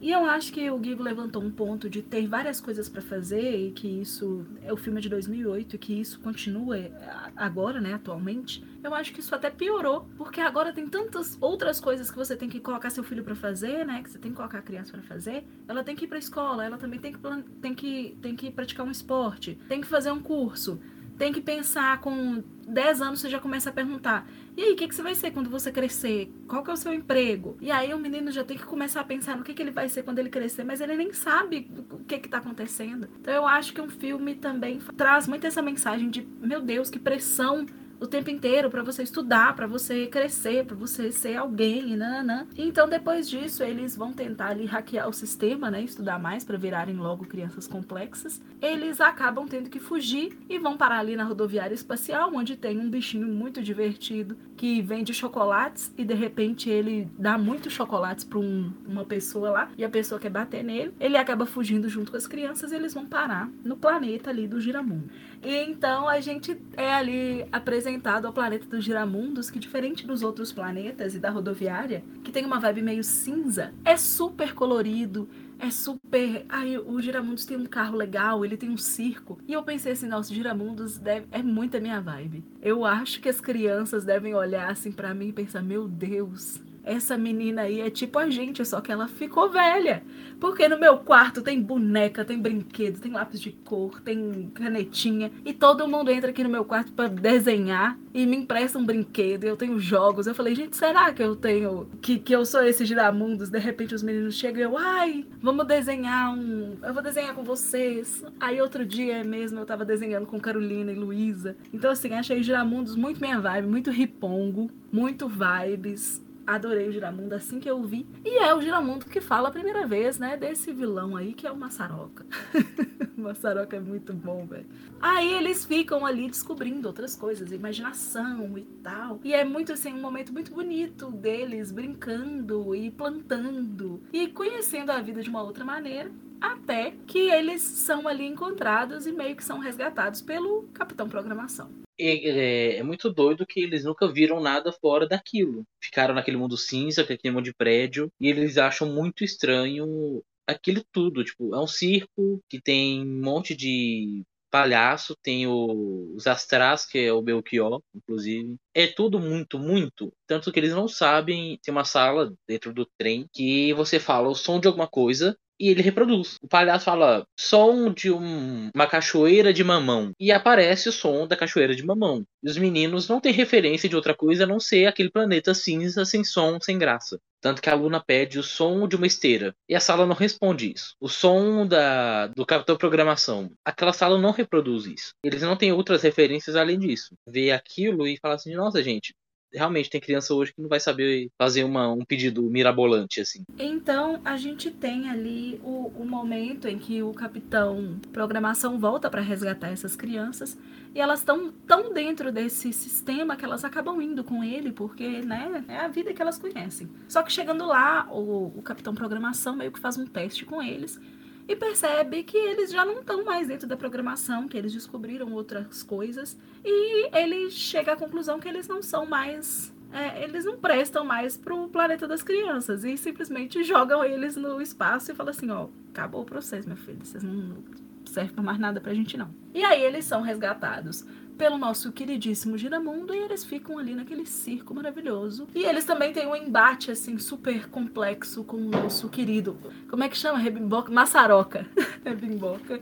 E eu acho que o Guigo levantou um ponto de ter várias coisas pra fazer e que isso é o filme de 2008 e que isso continua é, agora, né, atualmente. Eu acho que isso até piorou, porque agora tem tantas outras coisas que você tem que colocar seu filho pra fazer, né, que você tem que colocar a criança pra fazer. Ela tem que ir pra escola, ela também tem que tem que tem que praticar um esporte, tem que fazer um curso, tem que pensar com 10 anos você já começa a perguntar: "E aí, o que que você vai ser quando você crescer? Qual que é o seu emprego?" E aí o menino já tem que começar a pensar no que que ele vai ser quando ele crescer, mas ele nem sabe o que que tá acontecendo. Então eu acho que um filme também traz muito essa mensagem de, meu Deus, que pressão o tempo inteiro pra você estudar, pra você crescer, pra você ser alguém, nananã. Então depois disso eles vão tentar ali hackear o sistema, né, estudar mais pra virarem logo crianças complexas. Eles acabam tendo que fugir e vão parar ali na rodoviária espacial, onde tem um bichinho muito divertido que vende chocolates e de repente ele dá muitos chocolates pra um- uma pessoa lá e a pessoa quer bater nele. Ele acaba fugindo junto com as crianças e eles vão parar no planeta ali do Giramundo. E então a gente é ali apresentado ao planeta dos Giramundos, que diferente dos outros planetas e da rodoviária, que tem uma vibe meio cinza, é super colorido, é super. Ai, o Giramundos tem um carro legal, ele tem um circo. E eu pensei assim, nossa, Giramundos deve... é muito a minha vibe. Eu acho que as crianças devem olhar assim pra mim e pensar, meu Deus. Essa menina aí é tipo a gente, só que ela ficou velha. Porque no meu quarto tem boneca, tem brinquedo, tem lápis de cor, tem canetinha. E todo mundo entra aqui no meu quarto para desenhar e me empresta um brinquedo. Eu tenho jogos. Eu falei, gente, será que eu tenho. Que, que eu sou esse giramundos? De repente os meninos chegam e eu, ai, vamos desenhar um. Eu vou desenhar com vocês. Aí outro dia mesmo eu tava desenhando com Carolina e Luísa. Então, assim, achei giramundos muito minha vibe, muito ripongo, muito vibes adorei o Giramundo assim que eu vi. E é o Giramundo que fala a primeira vez, né, desse vilão aí que é o Massaroca. Massaroca é muito bom, velho. Aí eles ficam ali descobrindo outras coisas, imaginação e tal. E é muito assim um momento muito bonito deles brincando e plantando e conhecendo a vida de uma outra maneira. Até que eles são ali encontrados e meio que são resgatados pelo Capitão Programação é, é, muito doido que eles nunca viram nada fora daquilo. Ficaram naquele mundo cinza, com aquele mundo de prédio, e eles acham muito estranho aquilo tudo. Tipo, é um circo que tem um monte de palhaço, tem o, os Astras, que é o Belchior, inclusive. É tudo muito, muito. Tanto que eles não sabem. Tem uma sala dentro do trem que você fala o som de alguma coisa e ele reproduz. O palhaço fala som de um, uma cachoeira de mamão e aparece o som da cachoeira de mamão. E os meninos não têm referência de outra coisa a não ser aquele planeta cinza sem som, sem graça. Tanto que a Luna pede o som de uma esteira. E a sala não responde isso. O som da, do capitão programação. Aquela sala não reproduz isso. Eles não têm outras referências além disso. Vê aquilo e fala assim: nossa, gente, realmente tem criança hoje que não vai saber fazer uma, um pedido mirabolante, assim. Então, a gente tem ali o, o momento em que o capitão programação volta para resgatar essas crianças e elas estão tão dentro desse sistema que elas acabam indo com ele, porque, né, é a vida que elas conhecem. Só que chegando lá, o, o capitão programação meio que faz um teste com eles e percebe que eles já não estão mais dentro da programação, que eles descobriram outras coisas, e ele chega à conclusão que eles não são mais. É, eles não prestam mais pro planeta das crianças e simplesmente jogam eles no espaço e falam assim: ó, acabou o processo, meu filho, vocês não servem pra mais nada pra gente não. E aí eles são resgatados pelo nosso queridíssimo Giramundo e eles ficam ali naquele circo maravilhoso. E eles também têm um embate assim super complexo com o nosso querido, como é que chama? Rebimboca, Massaroca. Rebimboca.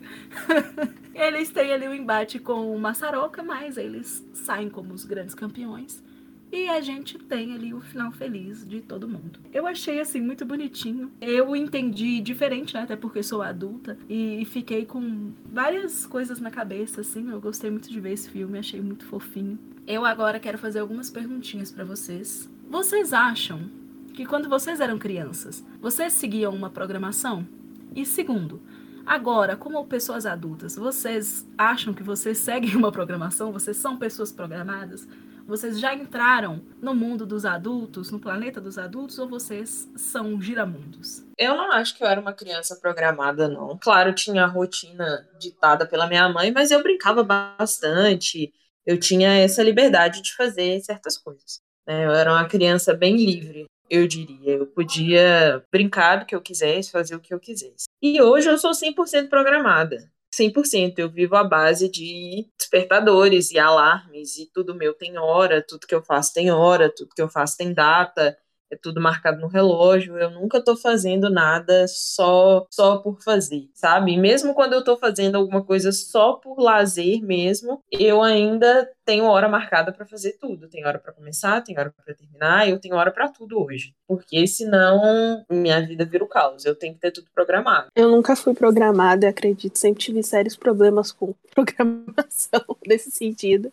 eles têm ali um embate com o Massaroca, mas eles saem como os grandes campeões. E a gente tem ali o final feliz de todo mundo. Eu achei assim muito bonitinho. Eu entendi diferente, né? Até porque sou adulta. E fiquei com várias coisas na cabeça, assim. Eu gostei muito de ver esse filme, achei muito fofinho. Eu agora quero fazer algumas perguntinhas para vocês. Vocês acham que quando vocês eram crianças, vocês seguiam uma programação? E segundo, Agora, como pessoas adultas, vocês acham que vocês seguem uma programação? Vocês são pessoas programadas? Vocês já entraram no mundo dos adultos, no planeta dos adultos, ou vocês são giramundos? Eu não acho que eu era uma criança programada, não. Claro, tinha a rotina ditada pela minha mãe, mas eu brincava bastante. Eu tinha essa liberdade de fazer certas coisas. Né? Eu era uma criança bem livre, eu diria. Eu podia brincar do que eu quisesse, fazer o que eu quisesse. E hoje eu sou 100% programada. 100%. Eu vivo à base de despertadores e alarmes, e tudo meu tem hora, tudo que eu faço tem hora, tudo que eu faço tem data é tudo marcado no relógio. Eu nunca estou fazendo nada só só por fazer, sabe? mesmo quando eu estou fazendo alguma coisa só por lazer mesmo, eu ainda tenho hora marcada para fazer tudo. Tem hora para começar, tem hora para terminar, eu tenho hora para tudo hoje. Porque senão minha vida vira o caos. Eu tenho que ter tudo programado. Eu nunca fui programada, acredito. Sempre tive sérios problemas com programação nesse sentido.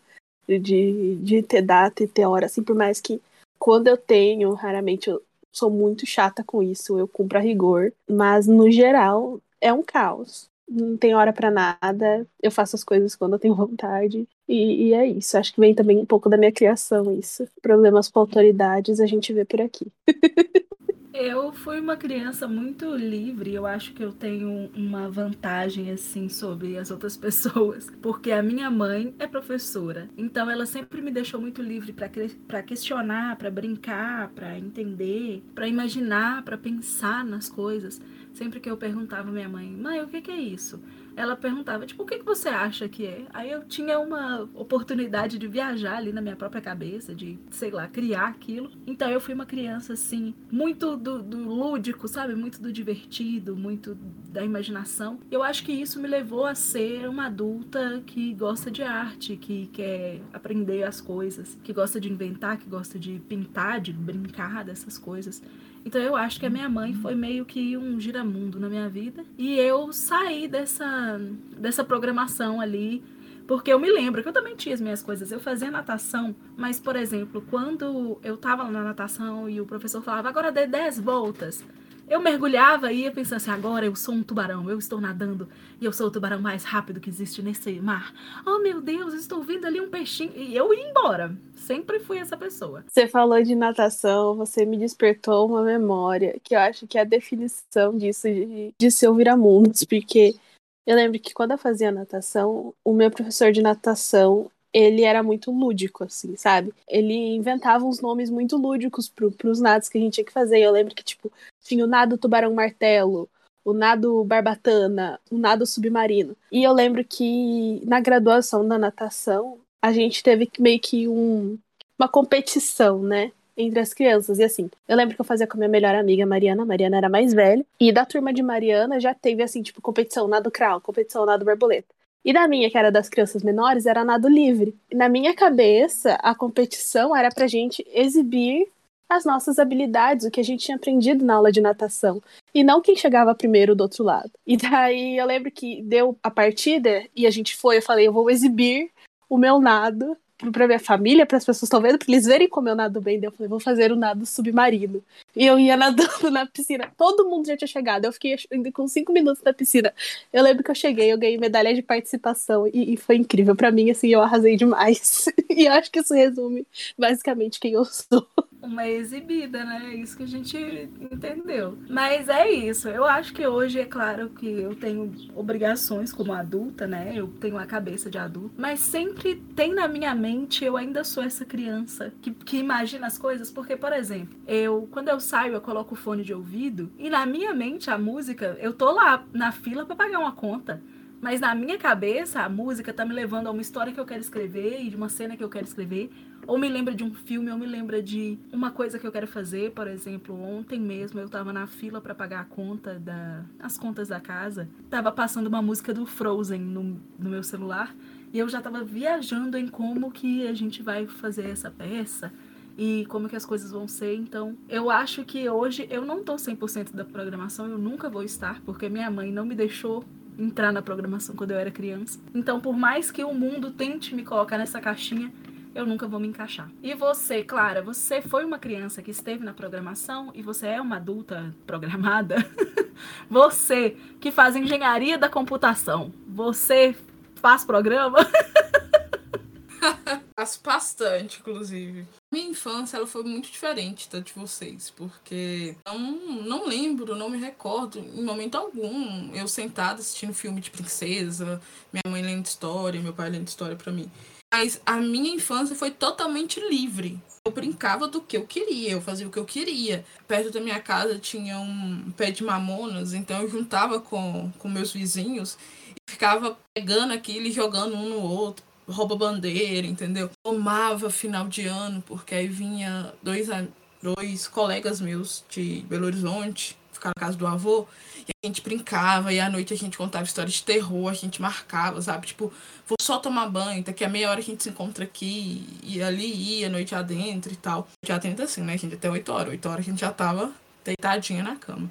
De, de ter data e ter hora, assim, por mais que quando eu tenho, raramente eu sou muito chata com isso, eu cumpro a rigor, mas no geral é um caos. Não tem hora para nada, eu faço as coisas quando eu tenho vontade. E, e, é isso. Acho que vem também um pouco da minha criação isso. Problemas com autoridades a gente vê por aqui. Eu fui uma criança muito livre, eu acho que eu tenho uma vantagem assim sobre as outras pessoas, porque a minha mãe é professora, então ela sempre me deixou muito livre para questionar, para brincar, para entender, para imaginar, para pensar nas coisas. Sempre que eu perguntava à minha mãe, mãe, o que, que é isso? Ela perguntava, tipo, o que, que você acha que é? Aí eu tinha uma oportunidade de viajar ali na minha própria cabeça, de, sei lá, criar aquilo. Então eu fui uma criança, assim, muito do, do lúdico, sabe? Muito do divertido, muito da imaginação. Eu acho que isso me levou a ser uma adulta que gosta de arte, que quer aprender as coisas, que gosta de inventar, que gosta de pintar, de brincar dessas coisas. Então eu acho que a minha mãe foi meio que um giramundo na minha vida. E eu saí dessa, dessa programação ali. Porque eu me lembro que eu também tinha as minhas coisas. Eu fazia natação, mas, por exemplo, quando eu tava na natação e o professor falava, agora dê 10 voltas. Eu mergulhava e ia pensando assim, agora eu sou um tubarão, eu estou nadando e eu sou o tubarão mais rápido que existe nesse mar. Oh meu Deus, estou vendo ali um peixinho. E eu ia embora. Sempre fui essa pessoa. Você falou de natação, você me despertou uma memória que eu acho que é a definição disso, de, de ser ouvir a mundos, porque eu lembro que quando eu fazia natação, o meu professor de natação, ele era muito lúdico, assim, sabe? Ele inventava uns nomes muito lúdicos pro, pros nados que a gente tinha que fazer. Eu lembro que, tipo, tinha o nado tubarão martelo, o nado barbatana, o nado submarino. E eu lembro que na graduação da natação, a gente teve meio que um, uma competição, né? Entre as crianças. E assim, eu lembro que eu fazia com a minha melhor amiga, Mariana. Mariana era mais velha. E da turma de Mariana já teve, assim, tipo, competição nado crawl, competição nado borboleta. E na minha, que era das crianças menores, era nado livre. E na minha cabeça, a competição era pra gente exibir as nossas habilidades, o que a gente tinha aprendido na aula de natação. E não quem chegava primeiro do outro lado. E daí eu lembro que deu a partida e a gente foi, eu falei, eu vou exibir o meu nado pra minha família, para as pessoas estão vendo, para eles verem como eu nado bem. Daí eu falei, vou fazer o um nado submarino. E eu ia nadando na piscina. Todo mundo já tinha chegado. Eu fiquei com cinco minutos na piscina. Eu lembro que eu cheguei, eu ganhei medalha de participação e, e foi incrível. para mim, assim, eu arrasei demais. e eu acho que isso resume basicamente quem eu sou uma exibida, né? É isso que a gente entendeu. Mas é isso. Eu acho que hoje é claro que eu tenho obrigações como adulta, né? Eu tenho a cabeça de adulto, mas sempre tem na minha mente eu ainda sou essa criança que, que imagina as coisas, porque por exemplo, eu quando eu saio eu coloco o fone de ouvido e na minha mente a música, eu tô lá na fila para pagar uma conta. Mas na minha cabeça, a música tá me levando a uma história que eu quero escrever e de uma cena que eu quero escrever ou me lembra de um filme, ou me lembra de uma coisa que eu quero fazer. Por exemplo, ontem mesmo eu tava na fila para pagar a conta da, as contas da casa. Tava passando uma música do Frozen no, no meu celular. E eu já tava viajando em como que a gente vai fazer essa peça e como que as coisas vão ser. Então, eu acho que hoje eu não tô 100% da programação, eu nunca vou estar, porque minha mãe não me deixou entrar na programação quando eu era criança. Então, por mais que o mundo tente me colocar nessa caixinha, eu nunca vou me encaixar. E você, Clara, você foi uma criança que esteve na programação e você é uma adulta programada? você que faz engenharia da computação, você faz programa? Faço bastante, inclusive. Minha infância ela foi muito diferente da de vocês, porque não, não lembro, não me recordo em momento algum eu sentada assistindo filme de princesa, minha mãe lendo história, meu pai lendo história para mim. Mas a minha infância foi totalmente livre. Eu brincava do que eu queria, eu fazia o que eu queria. Perto da minha casa tinha um pé de mamonas, então eu juntava com, com meus vizinhos e ficava pegando aquilo e jogando um no outro, rouba bandeira, entendeu? Tomava final de ano, porque aí vinha dois, dois colegas meus de Belo Horizonte ficar na casa do avô, a gente brincava, e à noite a gente contava histórias de terror, a gente marcava, sabe? Tipo, vou só tomar banho, daqui a meia hora a gente se encontra aqui, e ali ia, noite adentro e tal. Já adentro assim, né, gente? Até 8 horas. 8 horas a gente já tava deitadinha na cama.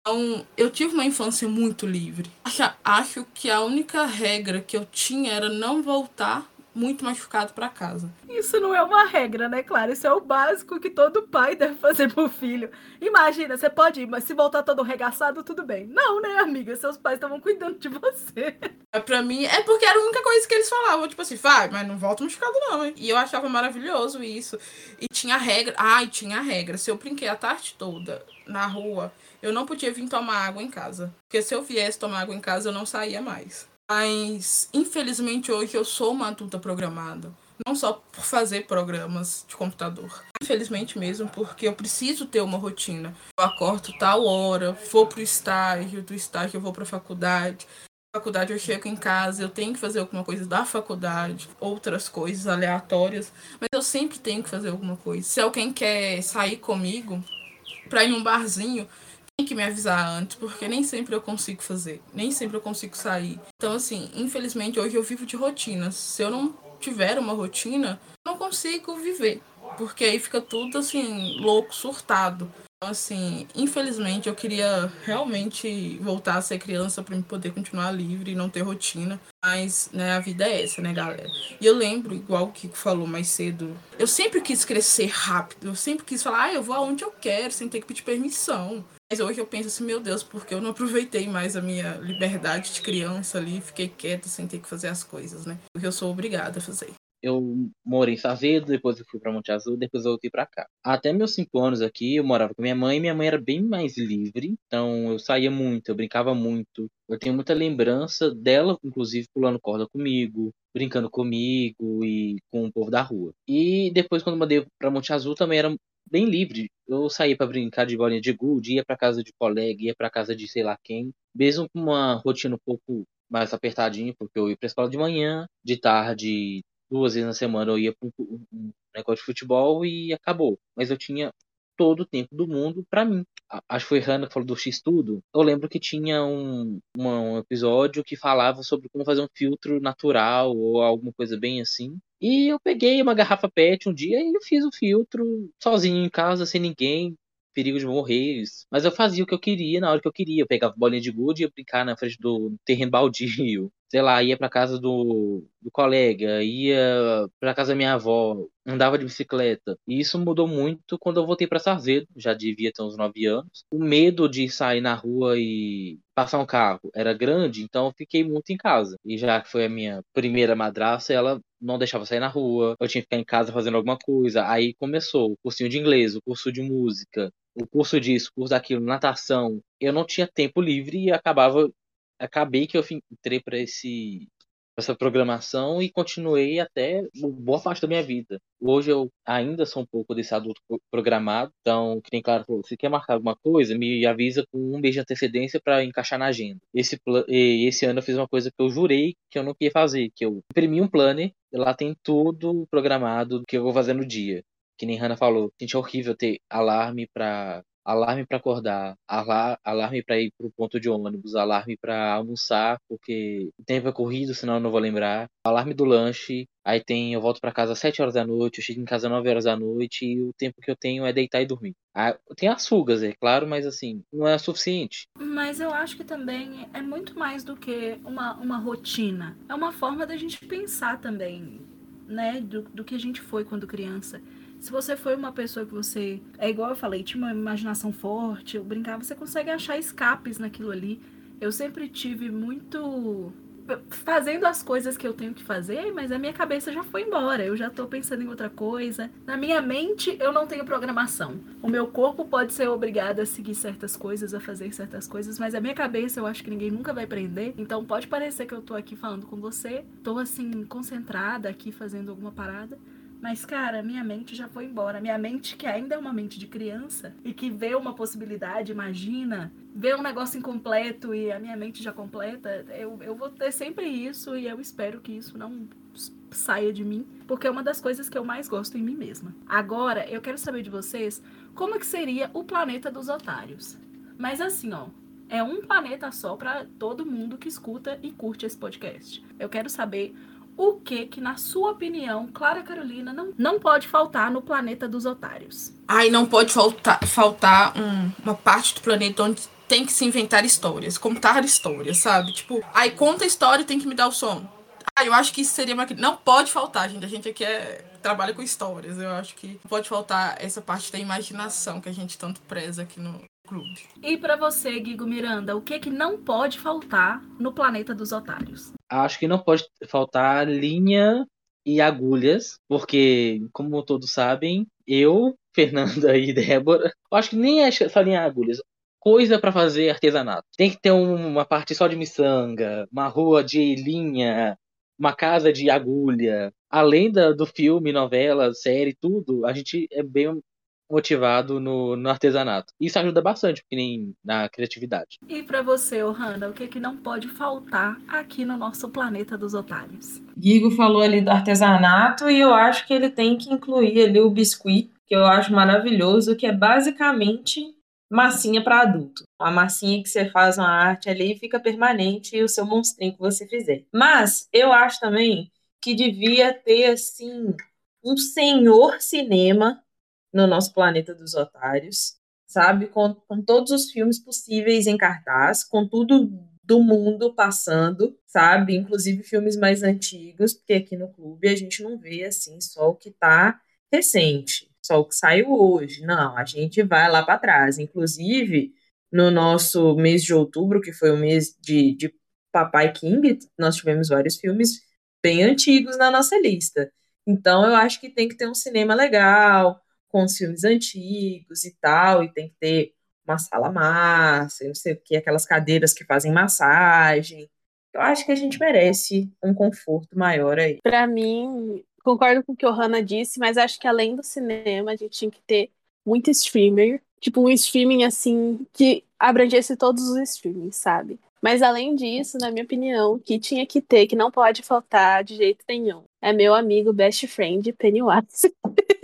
Então, eu tive uma infância muito livre. Acho, acho que a única regra que eu tinha era não voltar muito machucado para casa. Isso não é uma regra, né, Clara? Isso é o básico que todo pai deve fazer pro filho. Imagina, você pode ir, mas se voltar todo regaçado, tudo bem. Não, né, amiga? Seus pais estavam cuidando de você. É, pra mim, é porque era a única coisa que eles falavam. Tipo assim, vai, mas não volta machucado não, hein? E eu achava maravilhoso isso. E tinha regra. Ai, tinha regra. Se eu brinquei a tarde toda na rua, eu não podia vir tomar água em casa. Porque se eu viesse tomar água em casa, eu não saía mais. Mas, infelizmente, hoje eu sou uma adulta programada. Não só por fazer programas de computador. Infelizmente mesmo, porque eu preciso ter uma rotina. Eu acordo tal hora, vou pro estágio, do estágio eu vou pra faculdade. faculdade eu chego em casa, eu tenho que fazer alguma coisa da faculdade, outras coisas aleatórias, mas eu sempre tenho que fazer alguma coisa. Se alguém quer sair comigo para ir num barzinho, tem que me avisar antes, porque nem sempre eu consigo fazer, nem sempre eu consigo sair. Então, assim, infelizmente hoje eu vivo de rotinas. Se eu não tiver uma rotina, não consigo viver, porque aí fica tudo assim, louco, surtado. Então, assim, infelizmente eu queria realmente voltar a ser criança para me poder continuar livre e não ter rotina. Mas, né, a vida é essa, né, galera? E eu lembro, igual o Kiko falou mais cedo, eu sempre quis crescer rápido, eu sempre quis falar, ah, eu vou aonde eu quero, sem ter que pedir permissão. Mas hoje eu penso assim, meu Deus, porque eu não aproveitei mais a minha liberdade de criança ali, fiquei quieta sem ter que fazer as coisas, né? Porque eu sou obrigada a fazer eu morei em Savedo, depois eu fui para Monte Azul, depois eu voltei para cá. Até meus cinco anos aqui, eu morava com minha mãe, minha mãe era bem mais livre, então eu saía muito, eu brincava muito. Eu tenho muita lembrança dela, inclusive, pulando corda comigo, brincando comigo e com o povo da rua. E depois, quando eu mandei para Monte Azul, também era bem livre. Eu saía para brincar de bolinha de gude, ia para casa de colega, ia para casa de sei lá quem, mesmo com uma rotina um pouco mais apertadinha, porque eu ia para escola de manhã, de tarde duas vezes na semana eu ia para um, negócio de futebol e acabou. Mas eu tinha todo o tempo do mundo para mim. Acho que foi Hannah que falou do X-Tudo. Eu lembro que tinha um, um episódio que falava sobre como fazer um filtro natural ou alguma coisa bem assim. E eu peguei uma garrafa PET um dia e eu fiz o filtro sozinho em casa, sem ninguém, perigo de morrer. Mas eu fazia o que eu queria na hora que eu queria. Eu pegava bolinha de gude e ia brincar na frente do terreno baldio. Sei lá, ia pra casa do, do colega, ia pra casa da minha avó, andava de bicicleta. E isso mudou muito quando eu voltei pra Sarzedo, já devia ter uns 9 anos. O medo de sair na rua e passar um carro era grande, então eu fiquei muito em casa. E já que foi a minha primeira madraça, ela não deixava sair na rua, eu tinha que ficar em casa fazendo alguma coisa. Aí começou o cursinho de inglês, o curso de música, o curso disso, o curso daquilo, natação. Eu não tinha tempo livre e acabava acabei que eu entrei para esse essa programação e continuei até boa parte da minha vida. Hoje eu ainda sou um pouco desse adulto programado, então, que nem claro, se quer marcar alguma coisa, me avisa com um mês de antecedência para encaixar na agenda. Esse, esse ano eu fiz uma coisa que eu jurei que eu não queria fazer, que eu imprimi um planner, e lá tem tudo programado do que eu vou fazer no dia. Que nem Hannah falou, gente, é horrível ter alarme para alarme para acordar, alarme para ir para o ponto de ônibus, alarme para almoçar, porque o tempo é corrido, senão eu não vou lembrar, alarme do lanche, aí tem eu volto para casa às 7 horas da noite, eu chego em casa às 9 horas da noite e o tempo que eu tenho é deitar e dormir. Ah, tem as fugas, é claro, mas assim, não é suficiente. Mas eu acho que também é muito mais do que uma, uma rotina. É uma forma da gente pensar também, né, do, do que a gente foi quando criança. Se você foi uma pessoa que você. É igual eu falei, tinha uma imaginação forte, eu brincava, você consegue achar escapes naquilo ali. Eu sempre tive muito. Fazendo as coisas que eu tenho que fazer, mas a minha cabeça já foi embora. Eu já tô pensando em outra coisa. Na minha mente, eu não tenho programação. O meu corpo pode ser obrigado a seguir certas coisas, a fazer certas coisas, mas a minha cabeça eu acho que ninguém nunca vai prender. Então pode parecer que eu tô aqui falando com você, tô assim, concentrada aqui fazendo alguma parada mas, cara, minha mente já foi embora. Minha mente, que ainda é uma mente de criança e que vê uma possibilidade, imagina, vê um negócio incompleto e a minha mente já completa, eu, eu vou ter sempre isso e eu espero que isso não saia de mim, porque é uma das coisas que eu mais gosto em mim mesma. Agora, eu quero saber de vocês como que seria o planeta dos otários. Mas assim, ó, é um planeta só para todo mundo que escuta e curte esse podcast. Eu quero saber o que que, na sua opinião, Clara Carolina, não, não pode faltar no planeta dos otários? Ai, não pode faltar, faltar um, uma parte do planeta onde tem que se inventar histórias, contar histórias, sabe? Tipo, aí conta a história tem que me dar o som. Ah, eu acho que isso seria uma. Não pode faltar, gente. A gente aqui é, trabalha com histórias. Eu acho que pode faltar essa parte da imaginação que a gente tanto preza aqui no, E para você, Guigo Miranda, o que que não pode faltar no planeta dos otários? Acho que não pode faltar linha e agulhas, porque, como todos sabem, eu, Fernanda e Débora, acho que nem é só linha e agulhas. Coisa para fazer artesanato. Tem que ter uma parte só de miçanga, uma rua de linha, uma casa de agulha. Além da, do filme, novela, série, tudo, a gente é bem motivado no, no artesanato. Isso ajuda bastante, porque nem na criatividade. E para você, Ohana, o que, que não pode faltar aqui no nosso planeta dos otários? Guigo falou ali do artesanato e eu acho que ele tem que incluir ali o biscuit, que eu acho maravilhoso, que é basicamente massinha para adulto. Uma massinha que você faz uma arte ali e fica permanente e o seu monstrinho que você fizer. Mas eu acho também que devia ter assim um senhor cinema no nosso planeta dos otários, sabe? Com, com todos os filmes possíveis em cartaz, com tudo do mundo passando, sabe? Inclusive filmes mais antigos, porque aqui no clube a gente não vê assim só o que tá recente, só o que saiu hoje. Não, a gente vai lá para trás. Inclusive, no nosso mês de outubro, que foi o mês de, de Papai King, nós tivemos vários filmes bem antigos na nossa lista. Então, eu acho que tem que ter um cinema legal, com os filmes antigos e tal, e tem que ter uma sala massa, não sei o que, aquelas cadeiras que fazem massagem. Eu acho que a gente merece um conforto maior aí. Para mim, concordo com o que o Hannah disse, mas acho que além do cinema, a gente tinha que ter muito streamer. Tipo, um streaming assim que abrangesse todos os streamings, sabe? Mas além disso, na minha opinião, que tinha que ter, que não pode faltar de jeito nenhum, é meu amigo best friend Pennywise.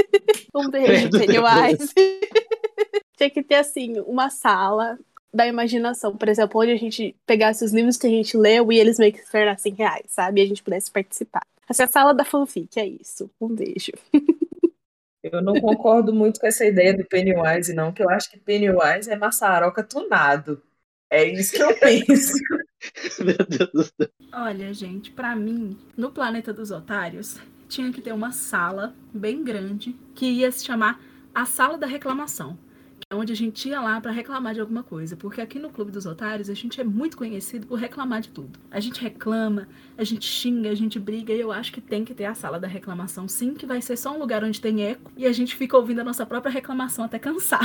um beijo, Pennywise. tinha que ter, assim, uma sala da imaginação, por exemplo, onde a gente pegasse os livros que a gente leu e eles meio que se tornassem reais, sabe? E a gente pudesse participar. Essa é a sala da fanfic, é isso. Um beijo. Eu não concordo muito com essa ideia do Pennywise, não, que eu acho que Pennywise é maçaroca tunado. É isso que eu penso. Meu Deus do céu. Olha, gente, pra mim, no Planeta dos Otários, tinha que ter uma sala bem grande que ia se chamar a Sala da Reclamação. que é Onde a gente ia lá pra reclamar de alguma coisa. Porque aqui no Clube dos Otários a gente é muito conhecido por reclamar de tudo. A gente reclama, a gente xinga, a gente briga. E eu acho que tem que ter a sala da reclamação, sim, que vai ser só um lugar onde tem eco. E a gente fica ouvindo a nossa própria reclamação até cansar.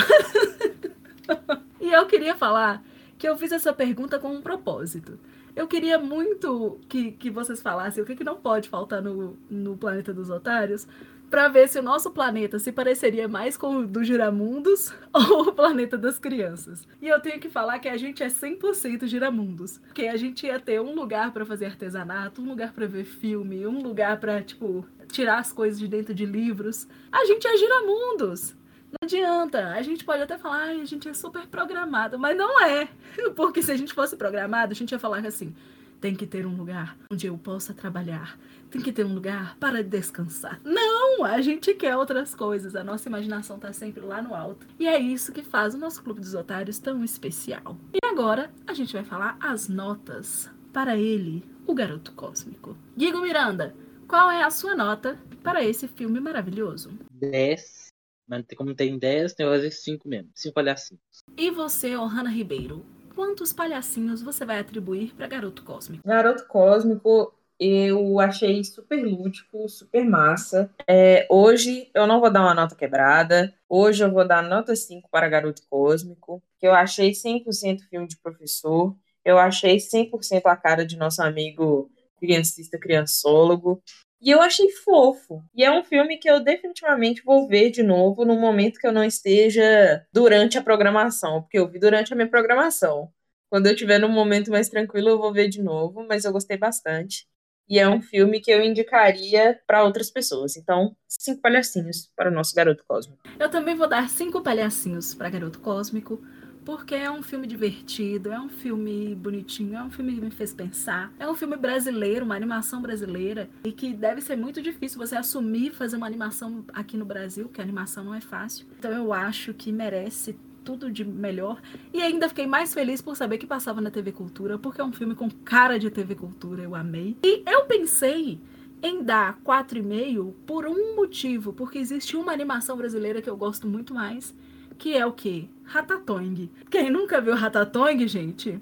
e eu queria falar que eu fiz essa pergunta com um propósito. Eu queria muito que, que vocês falassem o que, que não pode faltar no, no Planeta dos Otários, para ver se o nosso planeta se pareceria mais com o do Giramundos ou o planeta das crianças. E eu tenho que falar que a gente é 100% Giramundos, porque a gente ia ter um lugar para fazer artesanato, um lugar para ver filme, um lugar para tipo tirar as coisas de dentro de livros. A gente é Giramundos. Não adianta. A gente pode até falar, a gente é super programado, mas não é. Porque se a gente fosse programado, a gente ia falar assim: tem que ter um lugar onde eu possa trabalhar. Tem que ter um lugar para descansar. Não, a gente quer outras coisas. A nossa imaginação tá sempre lá no alto. E é isso que faz o nosso Clube dos Otários tão especial. E agora a gente vai falar as notas para ele, o garoto cósmico. Guigo Miranda, qual é a sua nota para esse filme maravilhoso? 10. Mas como tem 10, tem que fazer 5 mesmo. 5 palhacinhos. E você, Ohana Ribeiro, quantos palhacinhos você vai atribuir para Garoto Cósmico? Garoto Cósmico, eu achei super lúdico, super massa. É, hoje eu não vou dar uma nota quebrada. Hoje eu vou dar nota 5 para Garoto Cósmico, que eu achei 100% filme de professor. Eu achei 100% a cara de nosso amigo criancista criançólogo. E eu achei fofo. E é um filme que eu definitivamente vou ver de novo no momento que eu não esteja durante a programação, porque eu vi durante a minha programação. Quando eu estiver num momento mais tranquilo, eu vou ver de novo, mas eu gostei bastante. E é um filme que eu indicaria para outras pessoas. Então, cinco palhacinhos para o nosso garoto cósmico. Eu também vou dar cinco palhacinhos para Garoto Cósmico, porque é um filme divertido, é um filme bonitinho, é um filme que me fez pensar. É um filme brasileiro, uma animação brasileira, e que deve ser muito difícil você assumir fazer uma animação aqui no Brasil, que a animação não é fácil. Então eu acho que merece tudo de melhor. E ainda fiquei mais feliz por saber que passava na TV Cultura, porque é um filme com cara de TV Cultura, eu amei. E eu pensei em dar 4,5 por um motivo, porque existe uma animação brasileira que eu gosto muito mais, que é o quê? Ratatouille. Quem nunca viu Ratatouille, gente?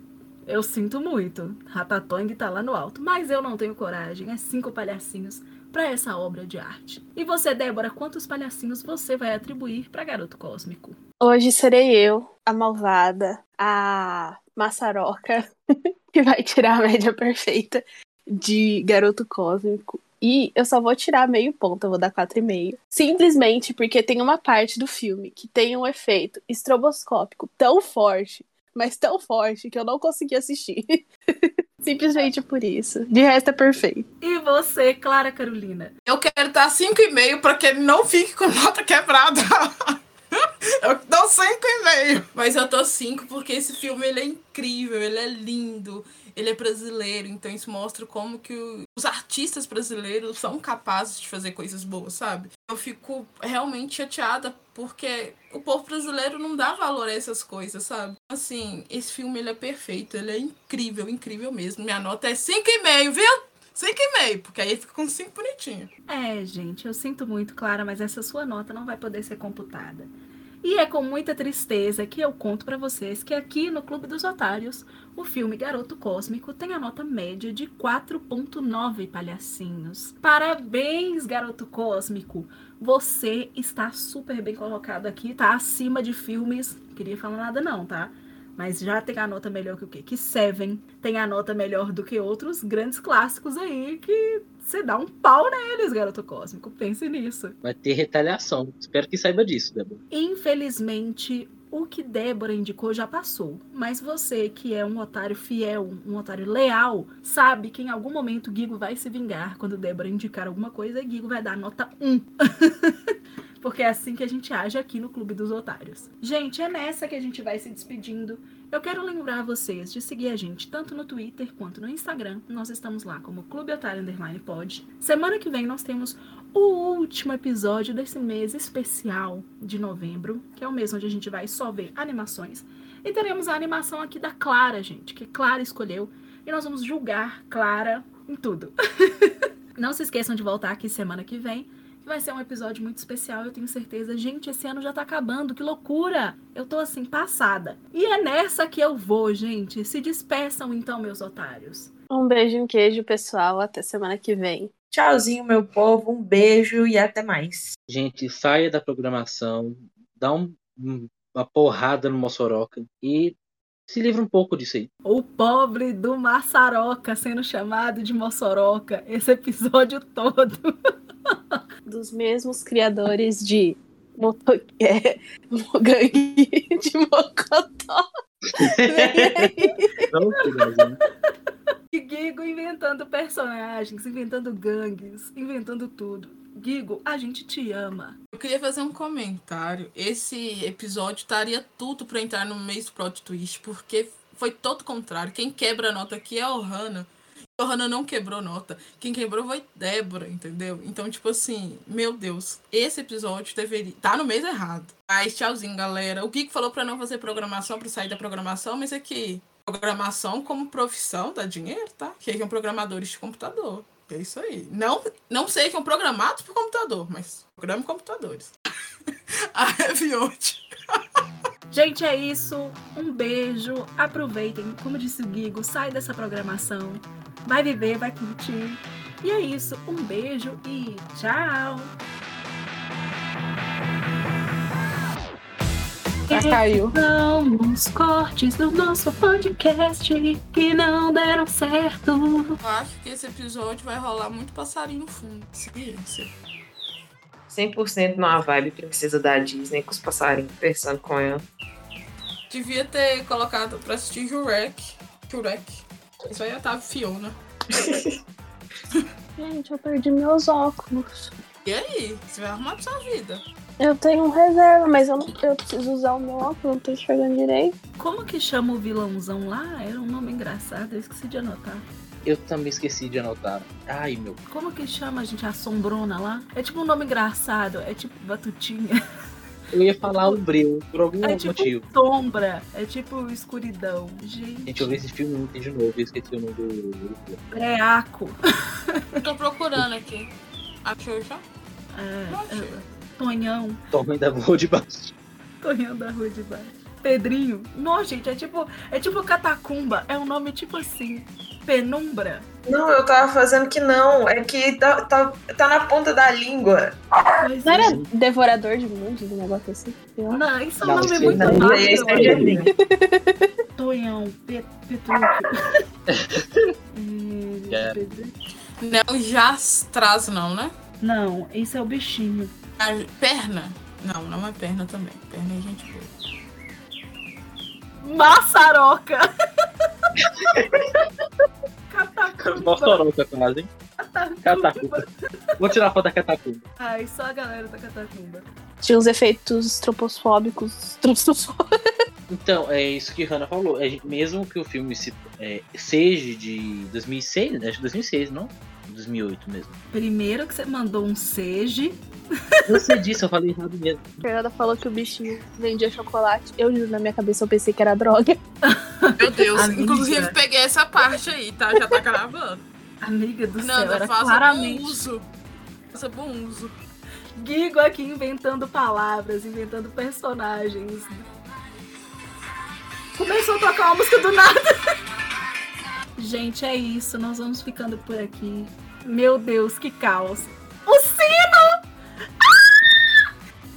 Eu sinto muito. Ratatouille tá lá no alto, mas eu não tenho coragem. É cinco palhacinhos para essa obra de arte. E você, Débora, quantos palhacinhos você vai atribuir para Garoto Cósmico? Hoje serei eu, a malvada, a maçaroca, que vai tirar a média perfeita de Garoto Cósmico. E eu só vou tirar meio ponto, eu vou dar 4,5. Simplesmente porque tem uma parte do filme que tem um efeito estroboscópico tão forte, mas tão forte que eu não consegui assistir. Simplesmente por isso. De resto é perfeito. E você, Clara Carolina? Eu quero dar 5,5 para que ele não fique com nota quebrada. Eu dou 5,5. Mas eu tô 5 porque esse filme ele é incrível, ele é lindo, ele é brasileiro. Então isso mostra como que o- os artistas brasileiros são capazes de fazer coisas boas, sabe? Eu fico realmente chateada porque o povo brasileiro não dá valor a essas coisas, sabe? Assim, esse filme ele é perfeito, ele é incrível, incrível mesmo. Minha nota é 5,5, viu? 5,5, porque aí fica com 5 bonitinho. É, gente, eu sinto muito, Clara, mas essa sua nota não vai poder ser computada. E é com muita tristeza que eu conto pra vocês que aqui no Clube dos Otários, o filme Garoto Cósmico tem a nota média de 4.9 palhacinhos. Parabéns, Garoto Cósmico! Você está super bem colocado aqui, tá acima de filmes. Queria falar nada não, tá? Mas já tem a nota melhor que o quê? Que Seven tem a nota melhor do que outros grandes clássicos aí que você dá um pau neles, garoto cósmico. Pense nisso. Vai ter retaliação. Espero que saiba disso, Débora. Infelizmente, o que Débora indicou já passou. Mas você, que é um otário fiel, um otário leal, sabe que em algum momento Guigo vai se vingar quando Débora indicar alguma coisa e Guigo vai dar nota 1. Porque é assim que a gente age aqui no Clube dos Otários. Gente, é nessa que a gente vai se despedindo. Eu quero lembrar vocês de seguir a gente tanto no Twitter quanto no Instagram. Nós estamos lá como Clube Otário Underline Pod. Semana que vem nós temos o último episódio desse mês especial de novembro, que é o mês onde a gente vai só ver animações. E teremos a animação aqui da Clara, gente, que Clara escolheu. E nós vamos julgar Clara em tudo. Não se esqueçam de voltar aqui semana que vem. Vai ser um episódio muito especial, eu tenho certeza. Gente, esse ano já tá acabando, que loucura! Eu tô assim, passada. E é nessa que eu vou, gente. Se despeçam então, meus otários. Um beijo e um queijo, pessoal. Até semana que vem. Tchauzinho, meu povo. Um beijo e até mais. Gente, saia da programação, dá um- um- uma porrada no Mossoroca e se livra um pouco disso aí. O pobre do Maçaroca sendo chamado de Moçoroca esse episódio todo. Dos mesmos criadores de moto... é, gangue de Mocotó. Brasil. E Gigo inventando personagens, inventando gangues, inventando tudo. Gigo, a gente te ama. Eu queria fazer um comentário. Esse episódio estaria tudo pra entrar no mês plot twist, porque foi todo o contrário. Quem quebra a nota aqui é a Ohana. A Ohana não quebrou nota. Quem quebrou foi Débora, entendeu? Então, tipo assim, meu Deus, esse episódio deveria. Tá no mês errado. Mas tchauzinho, galera. O Kiko falou pra não fazer programação, pra sair da programação, mas aqui. Programação como profissão dá dinheiro, tá? Sejam programadores de computador. É isso aí. Não, não sejam programados por computador, mas programe computadores. A Reviote. Gente, é isso. Um beijo. Aproveitem. Como disse o Gigo, sai dessa programação. Vai viver, vai curtir. E é isso. Um beijo e tchau. Já caiu. São os cortes do nosso podcast que não deram certo. Eu acho que esse episódio vai rolar muito passarinho no fundo. Ciência. 100% numa vibe princesa da Disney, com os passarinhos conversando com ela. Devia ter colocado pra assistir Jurek. Jurek. Isso aí é a Fiona. Gente, eu perdi meus óculos. E aí? Você vai arrumar pra sua vida. Eu tenho um reserva, mas eu, não, eu preciso usar o meu óculos, não tô enxergando direito. Como que chama o vilãozão lá? Era um nome engraçado, eu esqueci de anotar. Eu também esqueci de anotar. Ai, meu. Como que chama, gente, a Sombrona lá? É tipo um nome engraçado, é tipo Batutinha. Eu ia falar o Breu, por algum É tipo motivo. sombra, é tipo escuridão. Gente, Gente, eu vi esse filme ontem de novo, eu esqueci o nome do breaco. Eu tô procurando aqui. Achou já? É, Não é, Tonhão, Tom da Rua de Baixo. Tonhão da rua de baixo. Pedrinho. Nossa, gente, é tipo, é tipo Catacumba, é um nome tipo assim, Penumbra. Não, eu tava fazendo que não. É que tá, tá, tá na ponta da língua. Mas, Não era Sim. devorador de mundos, um negócio assim? Não, isso é um Não, nome muito não, Não, já. Tonhão, Pe Petrúquio. É, É. Pedro- Não é o jastraz, não, né? Não, esse é o bichinho. A perna? Não, não é perna também. Perna é gente boa. Maçaroca! Catacumba. Mossoroca quase, hein? Catacumba. Vou tirar a foto da catacumba. Ai, só a galera da catacumba. Tinha os efeitos troposfóbicos. Então, é isso que Hannah falou. É, mesmo que o filme se, é, seja de 2006, né? Acho que 2006, não? 2008 mesmo. Primeiro que você mandou um sege. Você disse, eu falei errado mesmo. A Fernanda falou que o bichinho vendia chocolate. Eu juro, na minha cabeça eu pensei que era droga. Meu Deus, Amiga. inclusive peguei essa parte aí, tá? Já tá gravando. Amiga do céu, era faça claramente. bom uso. Faça bom uso. Guigo aqui inventando palavras, inventando personagens. Começou a tocar uma música do nada. Gente, é isso. Nós vamos ficando por aqui. Meu Deus, que caos. O sino!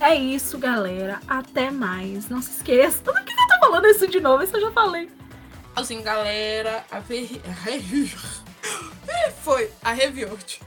É isso, galera. Até mais. Não se esqueça. Por que eu tô falando isso de novo? Isso eu já falei. Assim, galera, a ver... Foi a Reviort.